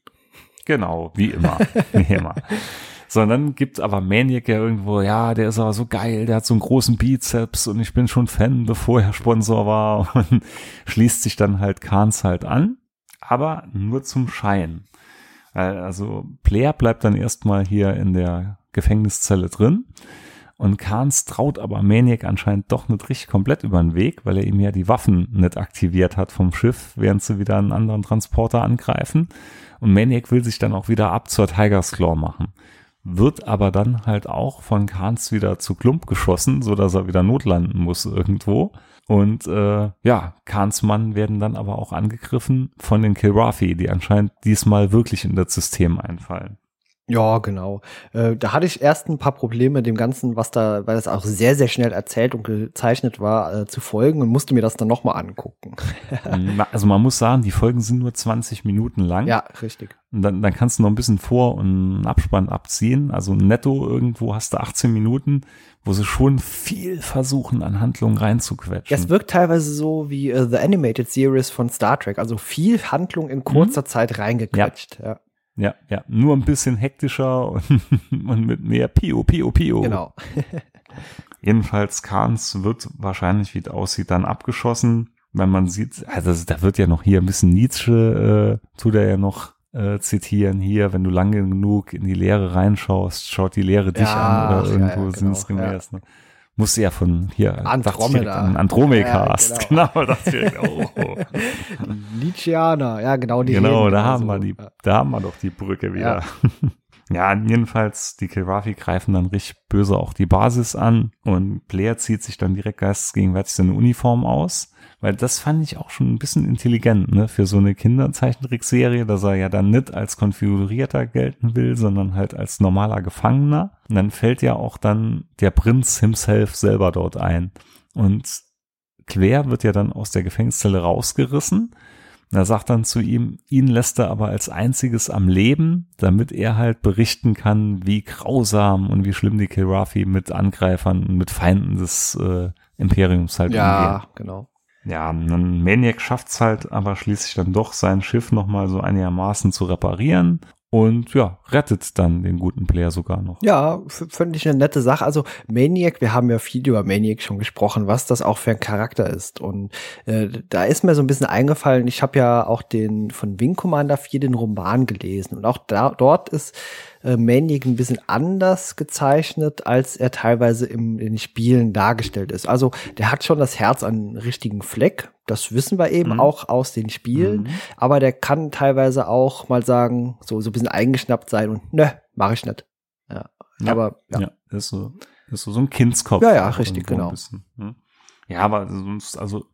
Genau, wie immer. wie immer. Sondern gibt aber Maniac ja irgendwo, ja, der ist aber so geil, der hat so einen großen Bizeps und ich bin schon Fan, bevor er Sponsor war und schließt sich dann halt Kahns halt an, aber nur zum Schein. Also Player bleibt dann erstmal hier in der Gefängniszelle drin und Kahns traut aber Maniac anscheinend doch nicht richtig komplett über den Weg, weil er ihm ja die Waffen nicht aktiviert hat vom Schiff, während sie wieder einen anderen Transporter angreifen. Und Maniac will sich dann auch wieder ab zur Tiger's Claw machen wird aber dann halt auch von Kahns wieder zu Klump geschossen, so dass er wieder notlanden muss irgendwo. Und äh, ja, Kahns Mann werden dann aber auch angegriffen von den Kilrafi, die anscheinend diesmal wirklich in das System einfallen. Ja, genau. Äh, da hatte ich erst ein paar Probleme mit dem Ganzen, was da, weil es auch sehr, sehr schnell erzählt und gezeichnet war, äh, zu folgen und musste mir das dann nochmal angucken. also man muss sagen, die Folgen sind nur 20 Minuten lang. Ja, richtig. Und dann, dann kannst du noch ein bisschen Vor- und Abspann abziehen. Also netto irgendwo hast du 18 Minuten, wo sie schon viel versuchen, an Handlungen reinzuquetschen. Es wirkt teilweise so wie uh, The Animated Series von Star Trek. Also viel Handlung in kurzer mhm. Zeit reingequetscht. Ja. ja. Ja, ja, nur ein bisschen hektischer und, und mit mehr Pio, Pio, Pio. Genau. Jedenfalls Kahns wird wahrscheinlich, wie es aussieht, dann abgeschossen, wenn man sieht, also da wird ja noch hier ein bisschen Nietzsche, äh, tut er ja noch äh, zitieren hier, wenn du lange genug in die Leere reinschaust, schaut die Leere dich ja, an oder irgendwo ja, ja, genau, sinngemäß. Ne? Musste ja von hier Andromeda. An Andromecast. Ja, genau. genau das direkt, oh. Nietzscheaner, ja genau die. Genau, da haben so. wir die, da haben wir doch die Brücke wieder. Ja. ja, jedenfalls, die Kilrafi greifen dann richtig böse auch die Basis an und Blair zieht sich dann direkt geistesgegenwärtig seine Uniform aus weil das fand ich auch schon ein bisschen intelligent, ne, für so eine Kinderzeichentrickserie, dass er ja dann nicht als konfigurierter gelten will, sondern halt als normaler Gefangener. Und dann fällt ja auch dann der Prinz himself selber dort ein. Und Claire wird ja dann aus der Gefängniszelle rausgerissen. Er sagt dann zu ihm, ihn lässt er aber als einziges am Leben, damit er halt berichten kann, wie grausam und wie schlimm die Kilrafi mit Angreifern und mit Feinden des äh, Imperiums halt ja, umgehen. Ja, genau. Ja, ein Maniac schafft es halt aber schließlich dann doch, sein Schiff nochmal so einigermaßen zu reparieren und ja, rettet dann den guten Player sogar noch. Ja, finde ich eine nette Sache. Also Maniac, wir haben ja viel über Maniac schon gesprochen, was das auch für ein Charakter ist. Und äh, da ist mir so ein bisschen eingefallen, ich habe ja auch den von Wing Commander 4 den Roman gelesen. Und auch da, dort ist äh, Maniac ein bisschen anders gezeichnet, als er teilweise im, in den Spielen dargestellt ist. Also der hat schon das Herz an richtigen Fleck. Das wissen wir eben mhm. auch aus den Spielen. Mhm. Aber der kann teilweise auch mal sagen, so, so ein bisschen eingeschnappt sein und ne, mache ich nicht. Ja. ja. Aber ja. ja. ist so, ist so, so ein Kindskopf. Ja, ja, richtig, genau. Hm. Ja, aber sonst, also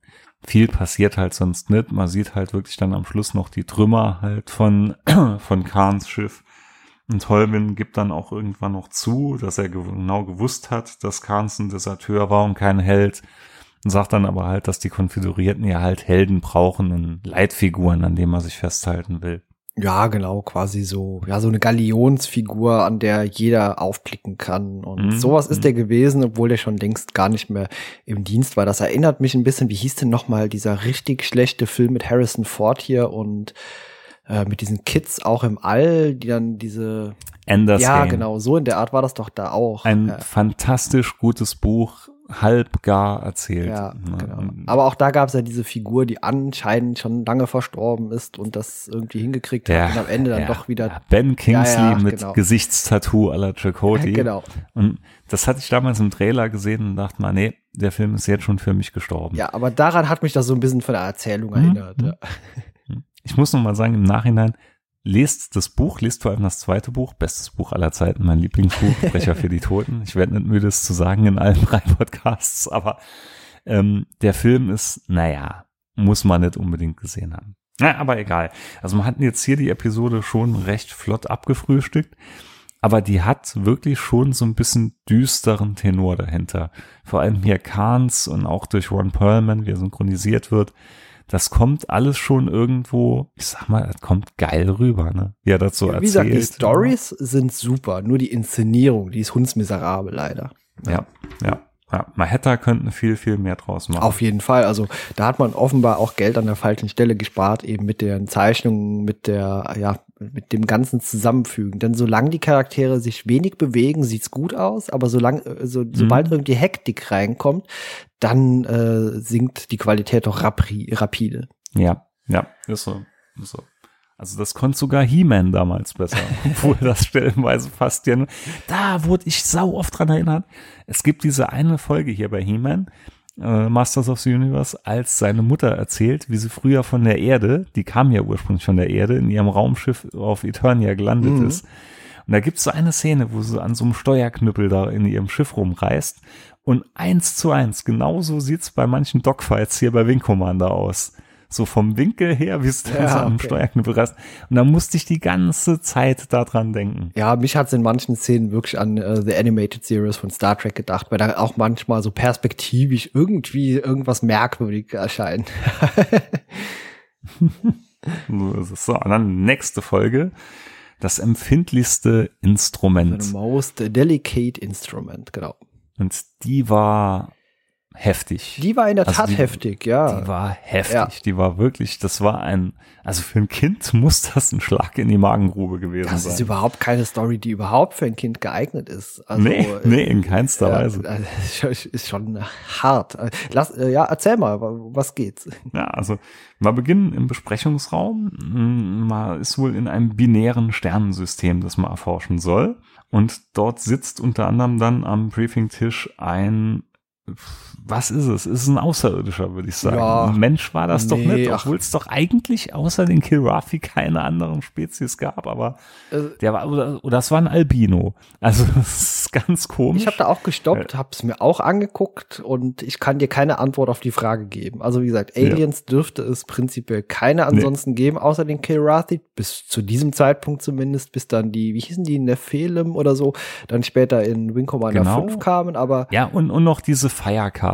viel passiert halt sonst nicht. Man sieht halt wirklich dann am Schluss noch die Trümmer halt von, von Kahns Schiff. Und Holwin gibt dann auch irgendwann noch zu, dass er genau gewusst hat, dass Kahns ein Deserteur war und kein Held. Und sagt dann aber halt, dass die Konföderierten ja halt Helden brauchen und Leitfiguren, an denen man sich festhalten will. Ja, genau, quasi so, ja, so eine Galionsfigur, an der jeder aufblicken kann. Und mhm. sowas ist der gewesen, obwohl der schon längst gar nicht mehr im Dienst war. Das erinnert mich ein bisschen, wie hieß denn nochmal dieser richtig schlechte Film mit Harrison Ford hier und äh, mit diesen Kids auch im All, die dann diese Enders Ja, Game. genau, so in der Art war das doch da auch. Ein ja. fantastisch gutes Buch, halb gar erzählt. Ja, ne? genau. Aber auch da gab es ja diese Figur, die anscheinend schon lange verstorben ist und das irgendwie hingekriegt ja, hat und am Ende dann ja, doch wieder. Ben Kingsley mit genau. Gesichtstattoo à la Chakotay. genau. Und das hatte ich damals im Trailer gesehen und dachte mal, nee, der Film ist jetzt schon für mich gestorben. Ja, aber daran hat mich das so ein bisschen von der Erzählung mhm. erinnert. Ja. Ich muss noch mal sagen, im Nachhinein, lest das Buch, lest vor allem das zweite Buch, bestes Buch aller Zeiten, mein Lieblingsbuch, Brecher für die Toten. Ich werde nicht müde, es zu sagen in allen drei Podcasts, aber ähm, der Film ist, naja, muss man nicht unbedingt gesehen haben. Na, aber egal. Also man hat jetzt hier die Episode schon recht flott abgefrühstückt, aber die hat wirklich schon so ein bisschen düsteren Tenor dahinter. Vor allem hier Kahns und auch durch Ron Perlman, wie er synchronisiert wird, das kommt alles schon irgendwo, ich sag mal, das kommt geil rüber, ne? Ja, das so ja, Wie erzählt. gesagt, die Stories sind super, nur die Inszenierung, die ist hundsmiserabel leider. Ja, ja. Ja, man hätte könnten viel, viel mehr draus machen. Auf jeden Fall. Also da hat man offenbar auch Geld an der falschen Stelle gespart, eben mit den Zeichnungen, mit der, ja, mit dem ganzen Zusammenfügen. Denn solange die Charaktere sich wenig bewegen, sieht's gut aus, aber solange, äh, so, mhm. sobald irgendwie Hektik reinkommt, dann äh, sinkt die Qualität doch rapri rapide. Ja, ja, ist so. Ist so. Also das konnte sogar He-Man damals besser, obwohl das stellenweise fast ja nur, da wurde ich sau oft dran erinnert. Es gibt diese eine Folge hier bei He-Man, äh, Masters of the Universe, als seine Mutter erzählt, wie sie früher von der Erde, die kam ja ursprünglich von der Erde, in ihrem Raumschiff auf Eternia gelandet mhm. ist. Und da gibt's so eine Szene, wo sie an so einem Steuerknüppel da in ihrem Schiff rumreißt. Und eins zu eins, genauso sieht's bei manchen Dogfights hier bei Wing Commander aus so vom Winkel her, wie es da ja, so am okay. Steuerknüppel reißt. Und da musste ich die ganze Zeit daran denken. Ja, mich hat es in manchen Szenen wirklich an uh, The Animated Series von Star Trek gedacht, weil da auch manchmal so perspektivisch irgendwie irgendwas merkwürdig erscheint. so, und dann nächste Folge. Das empfindlichste Instrument. The most delicate instrument, genau. Und die war heftig. Die war in der also Tat die, heftig, ja. Die war heftig. Ja. Die war wirklich, das war ein, also für ein Kind muss das ein Schlag in die Magengrube gewesen das sein. Das ist überhaupt keine Story, die überhaupt für ein Kind geeignet ist. Also, nee, äh, nee, in keinster ja, Weise. Ist schon hart. Lass, äh, ja, erzähl mal, was geht's? Ja, also, wir beginnen im Besprechungsraum. Man ist wohl in einem binären Sternensystem, das man erforschen soll. Und dort sitzt unter anderem dann am Briefingtisch ein was ist es? Ist es ein Außerirdischer, würde ich sagen. Ja, Mensch war das nee, doch nicht, obwohl es doch eigentlich außer den Kilrafi keine anderen Spezies gab, aber äh, der war, oder, oder das war ein Albino. Also das ist ganz komisch. Ich habe da auch gestoppt, äh, habe es mir auch angeguckt und ich kann dir keine Antwort auf die Frage geben. Also wie gesagt, Aliens ja. dürfte es prinzipiell keine ansonsten nee. geben, außer den Kilrathi, bis zu diesem Zeitpunkt zumindest, bis dann die, wie hießen die, Nephilim oder so, dann später in Wing Commander genau. 5 kamen, aber Ja, und, und noch diese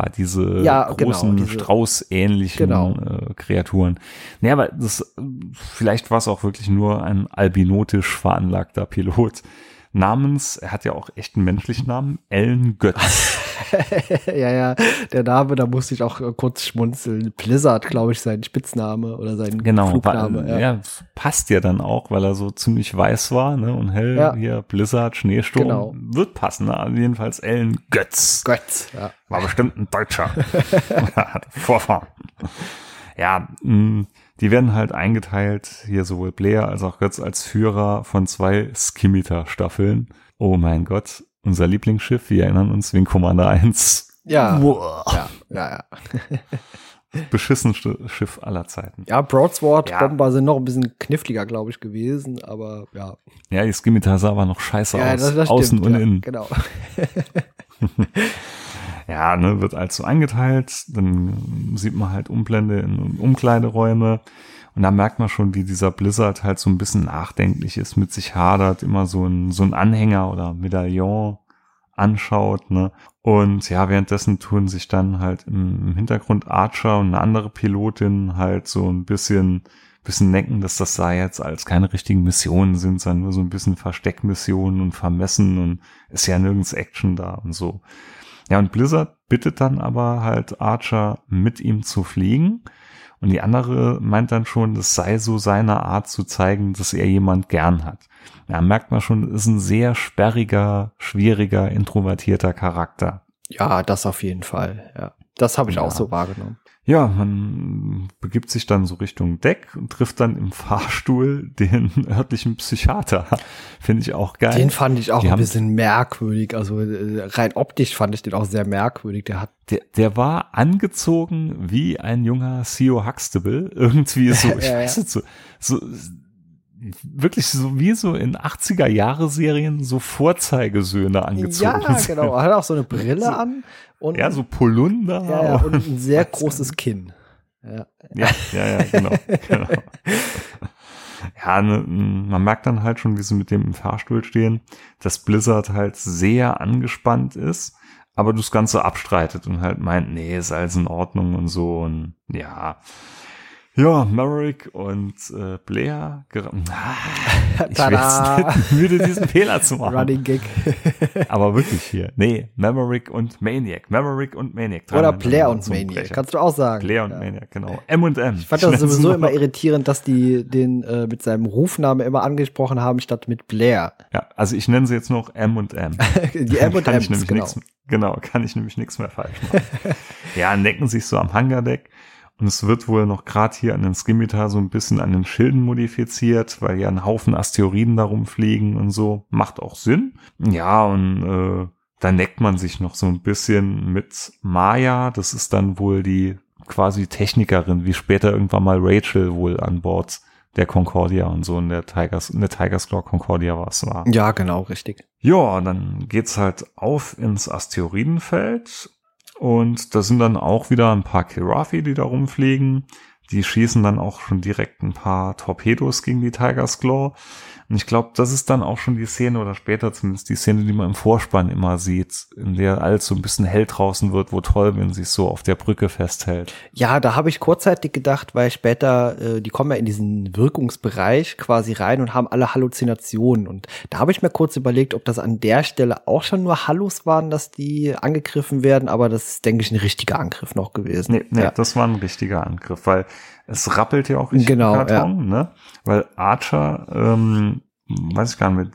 Firecar, diese ja, genau, großen genau, Strauß-ähnlichen genau. äh, Kreaturen. Naja, aber das, vielleicht war es auch wirklich nur ein albinotisch veranlagter Pilot namens, er hat ja auch echt einen menschlichen Namen, Ellen Götz. ja, ja, der Name, da musste ich auch äh, kurz schmunzeln. Blizzard, glaube ich, sein Spitzname oder sein genau, Flugname. ja. ja. passt ja dann auch, weil er so ziemlich weiß war, ne? Und hell, ja. hier Blizzard, Schneesturm, genau. wird passen. Ne? Also jedenfalls Ellen Götz. Götz, ja. War bestimmt ein Deutscher. Vorfahren. Ja, mh, mm, die werden halt eingeteilt, hier sowohl Blair als auch Götz als Führer von zwei Skimitar-Staffeln. Oh mein Gott, unser Lieblingsschiff, wir erinnern uns, Wing Commander 1. Ja. Wow. Ja, ja, ja. Beschissenste Schiff aller Zeiten. Ja, Broadsword-Bomber ja. sind noch ein bisschen kniffliger, glaube ich, gewesen, aber ja. Ja, die Skimitar sah aber noch scheiße ja, aus. Das, das außen stimmt, und ja, innen. Genau. ja, ne, wird also eingeteilt, dann sieht man halt Umblende in Umkleideräume und da merkt man schon, wie dieser Blizzard halt so ein bisschen nachdenklich ist, mit sich hadert, immer so ein, so ein Anhänger oder Medaillon anschaut, ne? Und ja, währenddessen tun sich dann halt im Hintergrund Archer und eine andere Pilotin halt so ein bisschen, bisschen necken, dass das da jetzt als keine richtigen Missionen sind, sondern nur so ein bisschen Versteckmissionen und vermessen und ist ja nirgends Action da und so. Ja, und Blizzard bittet dann aber halt Archer mit ihm zu fliegen. Und die andere meint dann schon, das sei so seine Art zu zeigen, dass er jemand gern hat. Ja, merkt man schon, ist ein sehr sperriger, schwieriger, introvertierter Charakter. Ja, das auf jeden Fall, ja. Das habe ich ja. auch so wahrgenommen. Ja, man begibt sich dann so Richtung Deck und trifft dann im Fahrstuhl den örtlichen Psychiater. Finde ich auch geil. Den fand ich auch Die ein bisschen merkwürdig. Also äh, rein optisch fand ich den auch sehr merkwürdig. Der hat der, der war angezogen wie ein junger Theo Huxtable. Irgendwie so, ich ja, weiß nicht, so, so wirklich so wie so in 80er Jahre Serien so Vorzeigesöhne angezogen. Ja, genau. Er hat auch so eine Brille so, an und ja, so Polunder ja, ja, und ein sehr großes Kinn. Ja, ja, ja, ja genau. genau. Ja, ne, man merkt dann halt schon, wie sie mit dem im Fahrstuhl stehen, dass Blizzard halt sehr angespannt ist, aber das Ganze abstreitet und halt meint, nee, ist alles in Ordnung und so und ja. Ja, Maverick und äh, Blair. Ah, ich werde nicht müde, diesen Fehler zu machen. Running Gag. Aber wirklich hier. Nee, Maverick und Maniac. Maverick und Maniac. Oder Blair und Maniac. Kannst du auch sagen. Blair und ja. Maniac, genau. M und M. Ich fand das sowieso immer irritierend, dass die den äh, mit seinem Rufnamen immer angesprochen haben, statt mit Blair. Ja, also ich nenne sie jetzt noch M und M. die M und M, genau. Nix, genau, kann ich nämlich nichts mehr falsch machen. ja, necken sich so am Hangardeck. Und es wird wohl noch gerade hier an den Skimitar so ein bisschen an den Schilden modifiziert, weil ja ein Haufen Asteroiden darum fliegen und so. Macht auch Sinn. Ja, und äh, da neckt man sich noch so ein bisschen mit Maya. Das ist dann wohl die quasi Technikerin, wie später irgendwann mal Rachel wohl an Bord der Concordia und so in der Tigers, in der Tigers Claw Concordia was war. Ja, genau, richtig. Ja, dann geht's halt auf ins Asteroidenfeld und da sind dann auch wieder ein paar Kirafi, die da rumfliegen. Die schießen dann auch schon direkt ein paar Torpedos gegen die Tiger's Claw. Und ich glaube, das ist dann auch schon die Szene oder später zumindest die Szene, die man im Vorspann immer sieht, in der alles so ein bisschen hell draußen wird, wo Tolbin sich so auf der Brücke festhält. Ja, da habe ich kurzzeitig gedacht, weil später, äh, die kommen ja in diesen Wirkungsbereich quasi rein und haben alle Halluzinationen. Und da habe ich mir kurz überlegt, ob das an der Stelle auch schon nur Hallus waren, dass die angegriffen werden, aber das ist, denke ich, ein richtiger Angriff noch gewesen. Nee, nee ja. das war ein richtiger Angriff, weil es rappelt ja auch richtig genau, im Karton, ja. ne? Weil Archer, ähm, weiß ich gar nicht,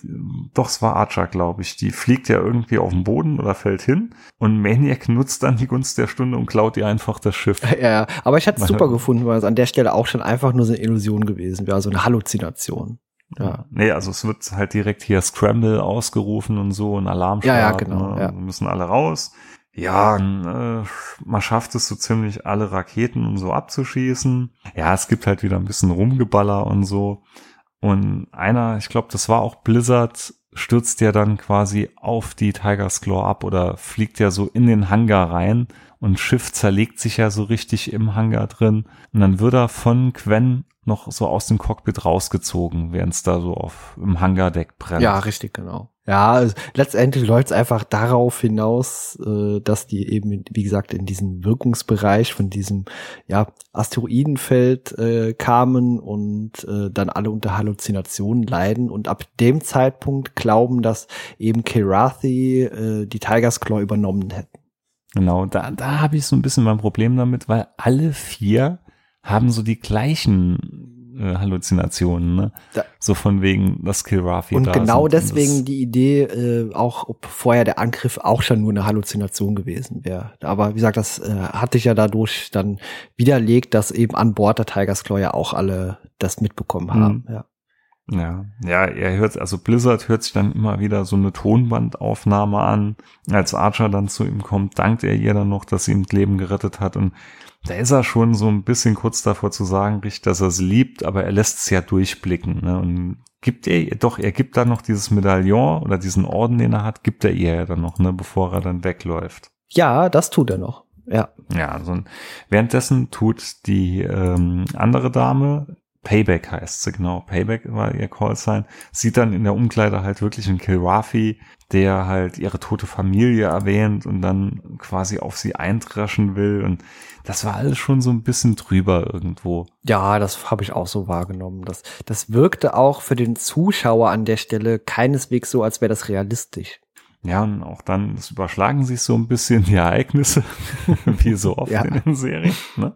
doch, es war Archer, glaube ich, die fliegt ja irgendwie auf den Boden oder fällt hin und Maniac nutzt dann die Gunst der Stunde und klaut ihr einfach das Schiff. Ja, aber ich hatte es super gefunden, weil es an der Stelle auch schon einfach nur so eine Illusion gewesen wäre, so eine Halluzination. Ja. Nee, also es wird halt direkt hier Scramble ausgerufen und so, ein Alarm. Ja, ja, genau. Ne? Ja. müssen alle raus. Ja, äh, man schafft es so ziemlich alle Raketen und so abzuschießen. Ja, es gibt halt wieder ein bisschen Rumgeballer und so. Und einer, ich glaube, das war auch Blizzard, stürzt ja dann quasi auf die Tiger's Claw ab oder fliegt ja so in den Hangar rein und Schiff zerlegt sich ja so richtig im Hangar drin. Und dann wird er von Quen noch so aus dem Cockpit rausgezogen, während es da so auf im Hangardeck brennt. Ja, richtig, genau. Ja, also letztendlich läuft es einfach darauf hinaus, äh, dass die eben, wie gesagt, in diesen Wirkungsbereich von diesem ja, Asteroidenfeld äh, kamen und äh, dann alle unter Halluzinationen leiden und ab dem Zeitpunkt glauben, dass eben Kirathi äh, die Tigers Claw übernommen hätten. Genau, da, da habe ich so ein bisschen mein Problem damit, weil alle vier haben so die gleichen äh, Halluzinationen, ne? Da, so von wegen das Kilrafi Und genau deswegen die Idee, äh, auch ob vorher der Angriff auch schon nur eine Halluzination gewesen wäre. Aber wie gesagt, das äh, hatte ich ja dadurch dann widerlegt, dass eben an Bord der Tigers Claw ja auch alle das mitbekommen haben. Mhm. Ja. Ja, ja, er hört, also Blizzard hört sich dann immer wieder so eine Tonbandaufnahme an. Als Archer dann zu ihm kommt, dankt er ihr dann noch, dass sie ihm das Leben gerettet hat und da ist er schon so ein bisschen kurz davor zu sagen, dass er es liebt, aber er lässt es ja durchblicken. Ne? Und gibt er, doch, er gibt dann noch dieses Medaillon oder diesen Orden, den er hat, gibt er ihr ja dann noch, ne, bevor er dann wegläuft. Ja, das tut er noch. Ja. Ja, also währenddessen tut die ähm, andere Dame, Payback heißt sie, genau. Payback war ihr Callsign. Sieht dann in der Umkleide halt wirklich einen Kilrafi, der halt ihre tote Familie erwähnt und dann quasi auf sie eindreschen will. Und das war alles schon so ein bisschen drüber irgendwo. Ja, das habe ich auch so wahrgenommen. Das, das wirkte auch für den Zuschauer an der Stelle keineswegs so, als wäre das realistisch. Ja, und auch dann, überschlagen sich so ein bisschen die Ereignisse, wie so oft ja. in den Serien. Ne?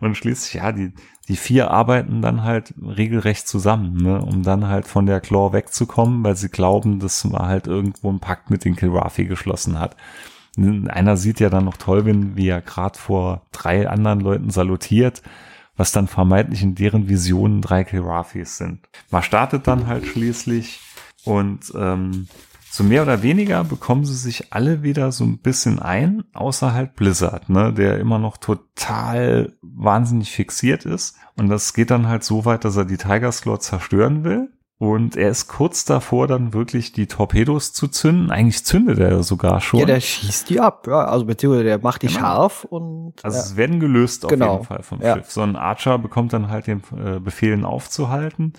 Und schließlich, ja, die, die vier arbeiten dann halt regelrecht zusammen, ne? um dann halt von der Claw wegzukommen, weil sie glauben, dass man halt irgendwo einen Pakt mit den Kilrafi geschlossen hat. Einer sieht ja dann noch Tolvin, wie er gerade vor drei anderen Leuten salutiert, was dann vermeintlich in deren Visionen drei Kilrafis sind. Man startet dann halt schließlich und ähm, so mehr oder weniger bekommen sie sich alle wieder so ein bisschen ein, außer halt Blizzard, ne, der immer noch total wahnsinnig fixiert ist. Und das geht dann halt so weit, dass er die Tiger's Claw zerstören will. Und er ist kurz davor, dann wirklich die Torpedos zu zünden. Eigentlich zündet er sogar schon. Ja, der schießt die ab, ja. Also beziehungsweise der macht die genau. scharf und. Also ja. es werden gelöst auf genau. jeden Fall vom ja. Schiff. So ein Archer bekommt dann halt den äh, Befehl, ihn aufzuhalten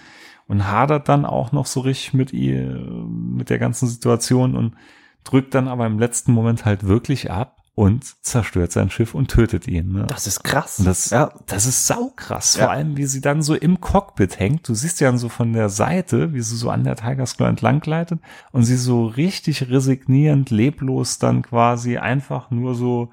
und hadert dann auch noch so richtig mit ihr, mit der ganzen Situation und drückt dann aber im letzten Moment halt wirklich ab. und zerstört sein Schiff und tötet ihn. Ne? Das ist krass. Und das, ja. das ist saukrass. Ja. Vor allem, wie sie dann so im Cockpit hängt. Du siehst ja so von der Seite, wie sie so an der Tigers Claw entlang gleitet und sie so richtig resignierend, leblos dann quasi einfach nur so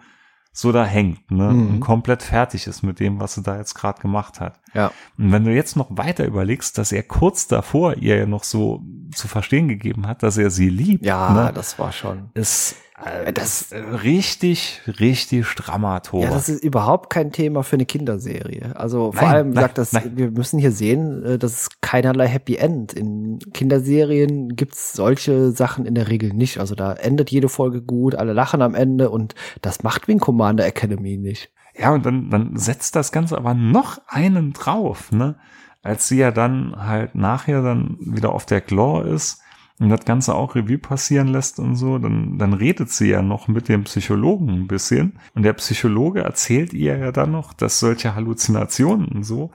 so da hängt, ne? Mhm. Und komplett fertig ist mit dem, was sie da jetzt gerade gemacht hat. Ja. Und wenn du jetzt noch weiter überlegst, dass er kurz davor ihr ja noch so zu verstehen gegeben hat, dass er sie liebt. Ja, ne? das war schon. Ist äh, das ist richtig, richtig strammer Tor. Ja, das ist überhaupt kein Thema für eine Kinderserie. Also vor nein, allem sagt das, nein. wir müssen hier sehen, äh, das ist keinerlei Happy End. In Kinderserien gibt's solche Sachen in der Regel nicht. Also da endet jede Folge gut, alle lachen am Ende und das macht Wing Commander Academy nicht. Ja, und dann, dann setzt das Ganze aber noch einen drauf, ne? Als sie ja dann halt nachher dann wieder auf der Claw ist und das Ganze auch Revue passieren lässt und so, dann, dann redet sie ja noch mit dem Psychologen ein bisschen. Und der Psychologe erzählt ihr ja dann noch, dass solche Halluzinationen und so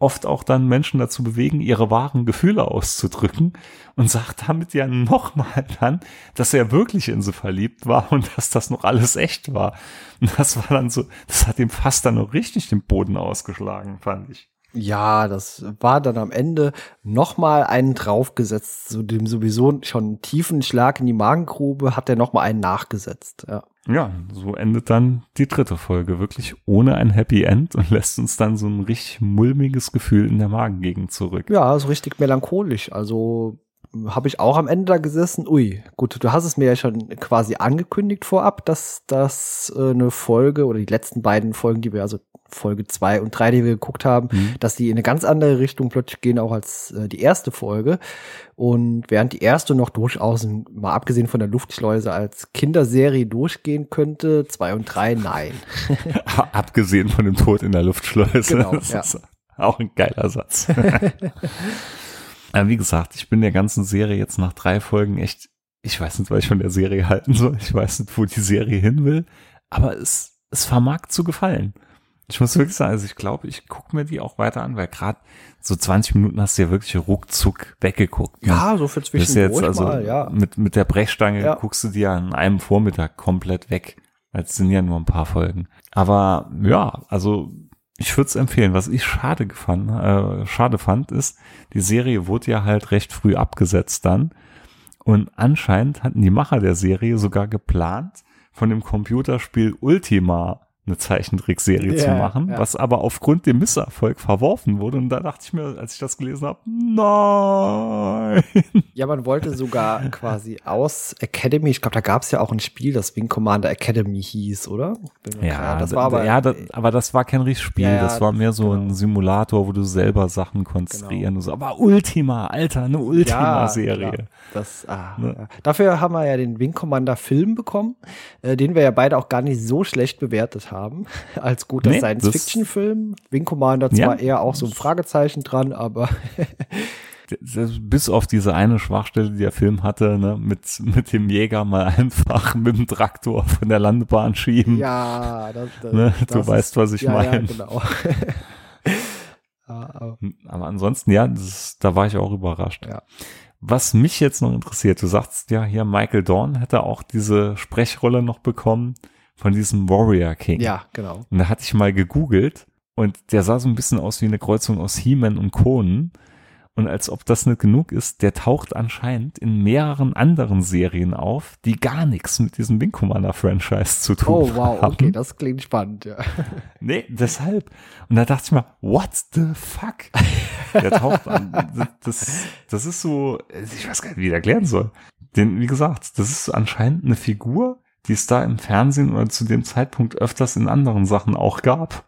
oft auch dann Menschen dazu bewegen, ihre wahren Gefühle auszudrücken und sagt damit ja nochmal dann, dass er wirklich in sie verliebt war und dass das noch alles echt war. Und das war dann so, das hat ihm fast dann noch richtig den Boden ausgeschlagen, fand ich. Ja, das war dann am Ende nochmal einen draufgesetzt. Zu dem sowieso schon tiefen Schlag in die Magengrube hat er nochmal einen nachgesetzt. Ja. ja, so endet dann die dritte Folge wirklich ohne ein Happy End und lässt uns dann so ein richtig mulmiges Gefühl in der Magengegend zurück. Ja, so richtig melancholisch. Also habe ich auch am Ende da gesessen. Ui, gut, du hast es mir ja schon quasi angekündigt vorab, dass das äh, eine Folge oder die letzten beiden Folgen, die wir also Folge zwei und drei, die wir geguckt haben, mhm. dass die in eine ganz andere Richtung plötzlich gehen, auch als äh, die erste Folge. Und während die erste noch durchaus, mal abgesehen von der Luftschleuse, als Kinderserie durchgehen könnte, zwei und drei, nein. abgesehen von dem Tod in der Luftschleuse. Genau, das ja. ist auch ein geiler Satz. Wie gesagt, ich bin der ganzen Serie jetzt nach drei Folgen echt, ich weiß nicht, was ich von der Serie halten soll. Ich weiß nicht, wo die Serie hin will. Aber es, es vermag zu gefallen. Ich muss wirklich sagen, also ich glaube, ich gucke mir die auch weiter an, weil gerade so 20 Minuten hast du ja wirklich ruckzuck weggeguckt. Ne? Ja, so für zwischendurch jetzt also mal, ja. Mit, mit der Brechstange ja. guckst du dir an einem Vormittag komplett weg. Es sind ja nur ein paar Folgen. Aber ja, also ich würde es empfehlen. Was ich schade gefand, äh, schade fand, ist, die Serie wurde ja halt recht früh abgesetzt dann. Und anscheinend hatten die Macher der Serie sogar geplant, von dem Computerspiel Ultima eine Zeichentrickserie yeah, zu machen, ja. was aber aufgrund dem Misserfolg verworfen wurde. Und da dachte ich mir, als ich das gelesen habe, nein. Ja, man wollte sogar quasi aus Academy, ich glaube, da gab es ja auch ein Spiel, das Wing Commander Academy hieß, oder? Ja, klar, das war aber, ja, das, aber das war kein richtiges Spiel, ja, das war mehr so genau. ein Simulator, wo du selber Sachen konstruieren genau. so. Aber Ultima, Alter, eine Ultima-Serie. Ja, das, ah, ne? Dafür haben wir ja den Wing Commander Film bekommen, äh, den wir ja beide auch gar nicht so schlecht bewertet haben, als guter nee, Science-Fiction-Film. Wing Commander zwar ja. eher auch so ein Fragezeichen dran, aber bis auf diese eine Schwachstelle, die der Film hatte, ne, mit, mit dem Jäger mal einfach mit dem Traktor von der Landebahn schieben. Ja, das, das, ne, du das weißt, ist, was ich ja, meine. Ja, genau. aber ansonsten, ja, das, da war ich auch überrascht. Ja. Was mich jetzt noch interessiert, du sagst ja hier, Michael Dorn hätte auch diese Sprechrolle noch bekommen von diesem Warrior King. Ja, genau. Und da hatte ich mal gegoogelt und der sah so ein bisschen aus wie eine Kreuzung aus He-Man und Conan. Und als ob das nicht genug ist, der taucht anscheinend in mehreren anderen Serien auf, die gar nichts mit diesem Wing Commander Franchise zu tun haben. Oh wow, haben. okay, das klingt spannend, ja. Nee, deshalb. Und da dachte ich mal, what the fuck? Der taucht an. Das, das ist so, ich weiß gar nicht, wie ich erklären soll. Denn, wie gesagt, das ist anscheinend eine Figur, die es da im Fernsehen oder zu dem Zeitpunkt öfters in anderen Sachen auch gab.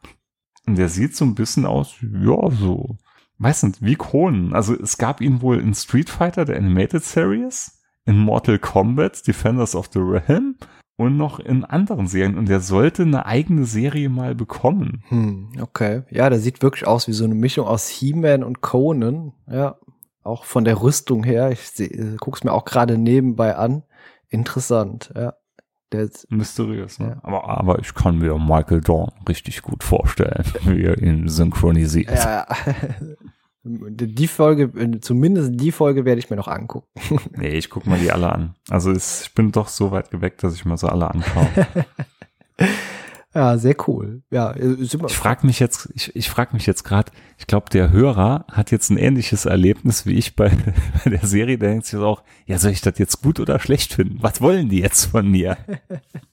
Und der sieht so ein bisschen aus, ja, so weiß nicht, wie Kronen. Also es gab ihn wohl in Street Fighter, der Animated Series, in Mortal Kombat, Defenders of the Realm und noch in anderen Serien. Und er sollte eine eigene Serie mal bekommen. Hm, okay. Ja, der sieht wirklich aus wie so eine Mischung aus He-Man und Conan. Ja, auch von der Rüstung her. Ich äh, guck's mir auch gerade nebenbei an. Interessant, ja. Der ist, Mysteriös, ne? Ja. Aber, aber ich kann mir Michael Dorn richtig gut vorstellen, wie er ihn synchronisiert. Ja, die Folge, zumindest die Folge werde ich mir noch angucken. nee, ich gucke mal die alle an. Also ich bin doch so weit geweckt, dass ich mal so alle anschaue. Ja, sehr cool. Ja, ich frage mich jetzt, ich, ich frage mich jetzt gerade, ich glaube, der Hörer hat jetzt ein ähnliches Erlebnis wie ich bei, bei der Serie. Der denkt sich auch, ja, soll ich das jetzt gut oder schlecht finden? Was wollen die jetzt von mir?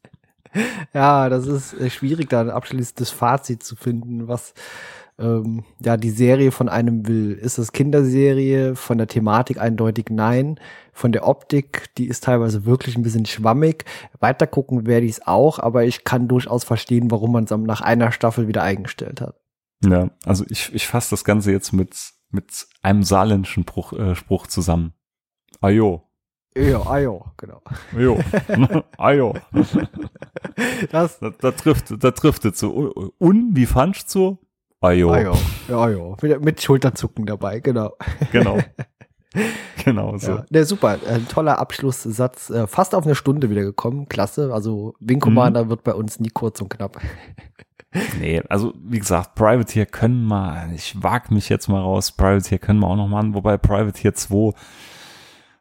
ja, das ist äh, schwierig, da ein abschließendes Fazit zu finden, was ähm, ja die Serie von einem will. Ist es Kinderserie? Von der Thematik eindeutig nein. Von der Optik, die ist teilweise wirklich ein bisschen schwammig. Weitergucken werde ich es auch, aber ich kann durchaus verstehen, warum man es nach einer Staffel wieder eingestellt hat. Ja, also ich, ich fasse das Ganze jetzt mit, mit einem saarländischen Spruch, äh, Spruch zusammen. Ajo. Ja, ajo, genau. Jo, ajo. Das, da, da trifft, da trifft es so. Un, wie fandst du? Ajo. Ajo, ja, ajo. Mit, Schulterzucken dabei, genau. Genau. Genau so. Ja, ne, super, ein toller Abschlusssatz. Äh, fast auf eine Stunde wieder gekommen. Klasse. Also Wing Commander mhm. wird bei uns nie kurz und knapp. Nee, also wie gesagt, Privateer können mal, ich wag mich jetzt mal raus, Privateer können wir auch noch machen, wobei Privateer 2,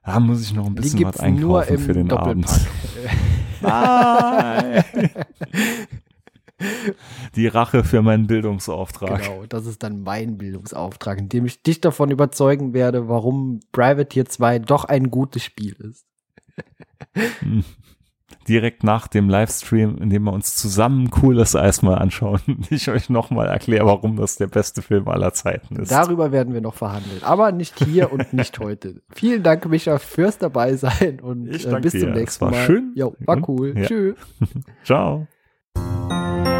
da muss ich noch ein bisschen was einkaufen für den Abend. Nein! Die Rache für meinen Bildungsauftrag. Genau, das ist dann mein Bildungsauftrag, indem ich dich davon überzeugen werde, warum Privateer 2 doch ein gutes Spiel ist. Hm. Direkt nach dem Livestream, in dem wir uns zusammen Cooles Eis mal anschauen, ich euch nochmal erkläre, warum das der beste Film aller Zeiten ist. Darüber werden wir noch verhandeln, aber nicht hier und nicht heute. Vielen Dank, Micha, fürs dabei sein und äh, bis zum nächsten Mal. Schön. Jo, war cool. Ja. Tschüss. Ciao. Música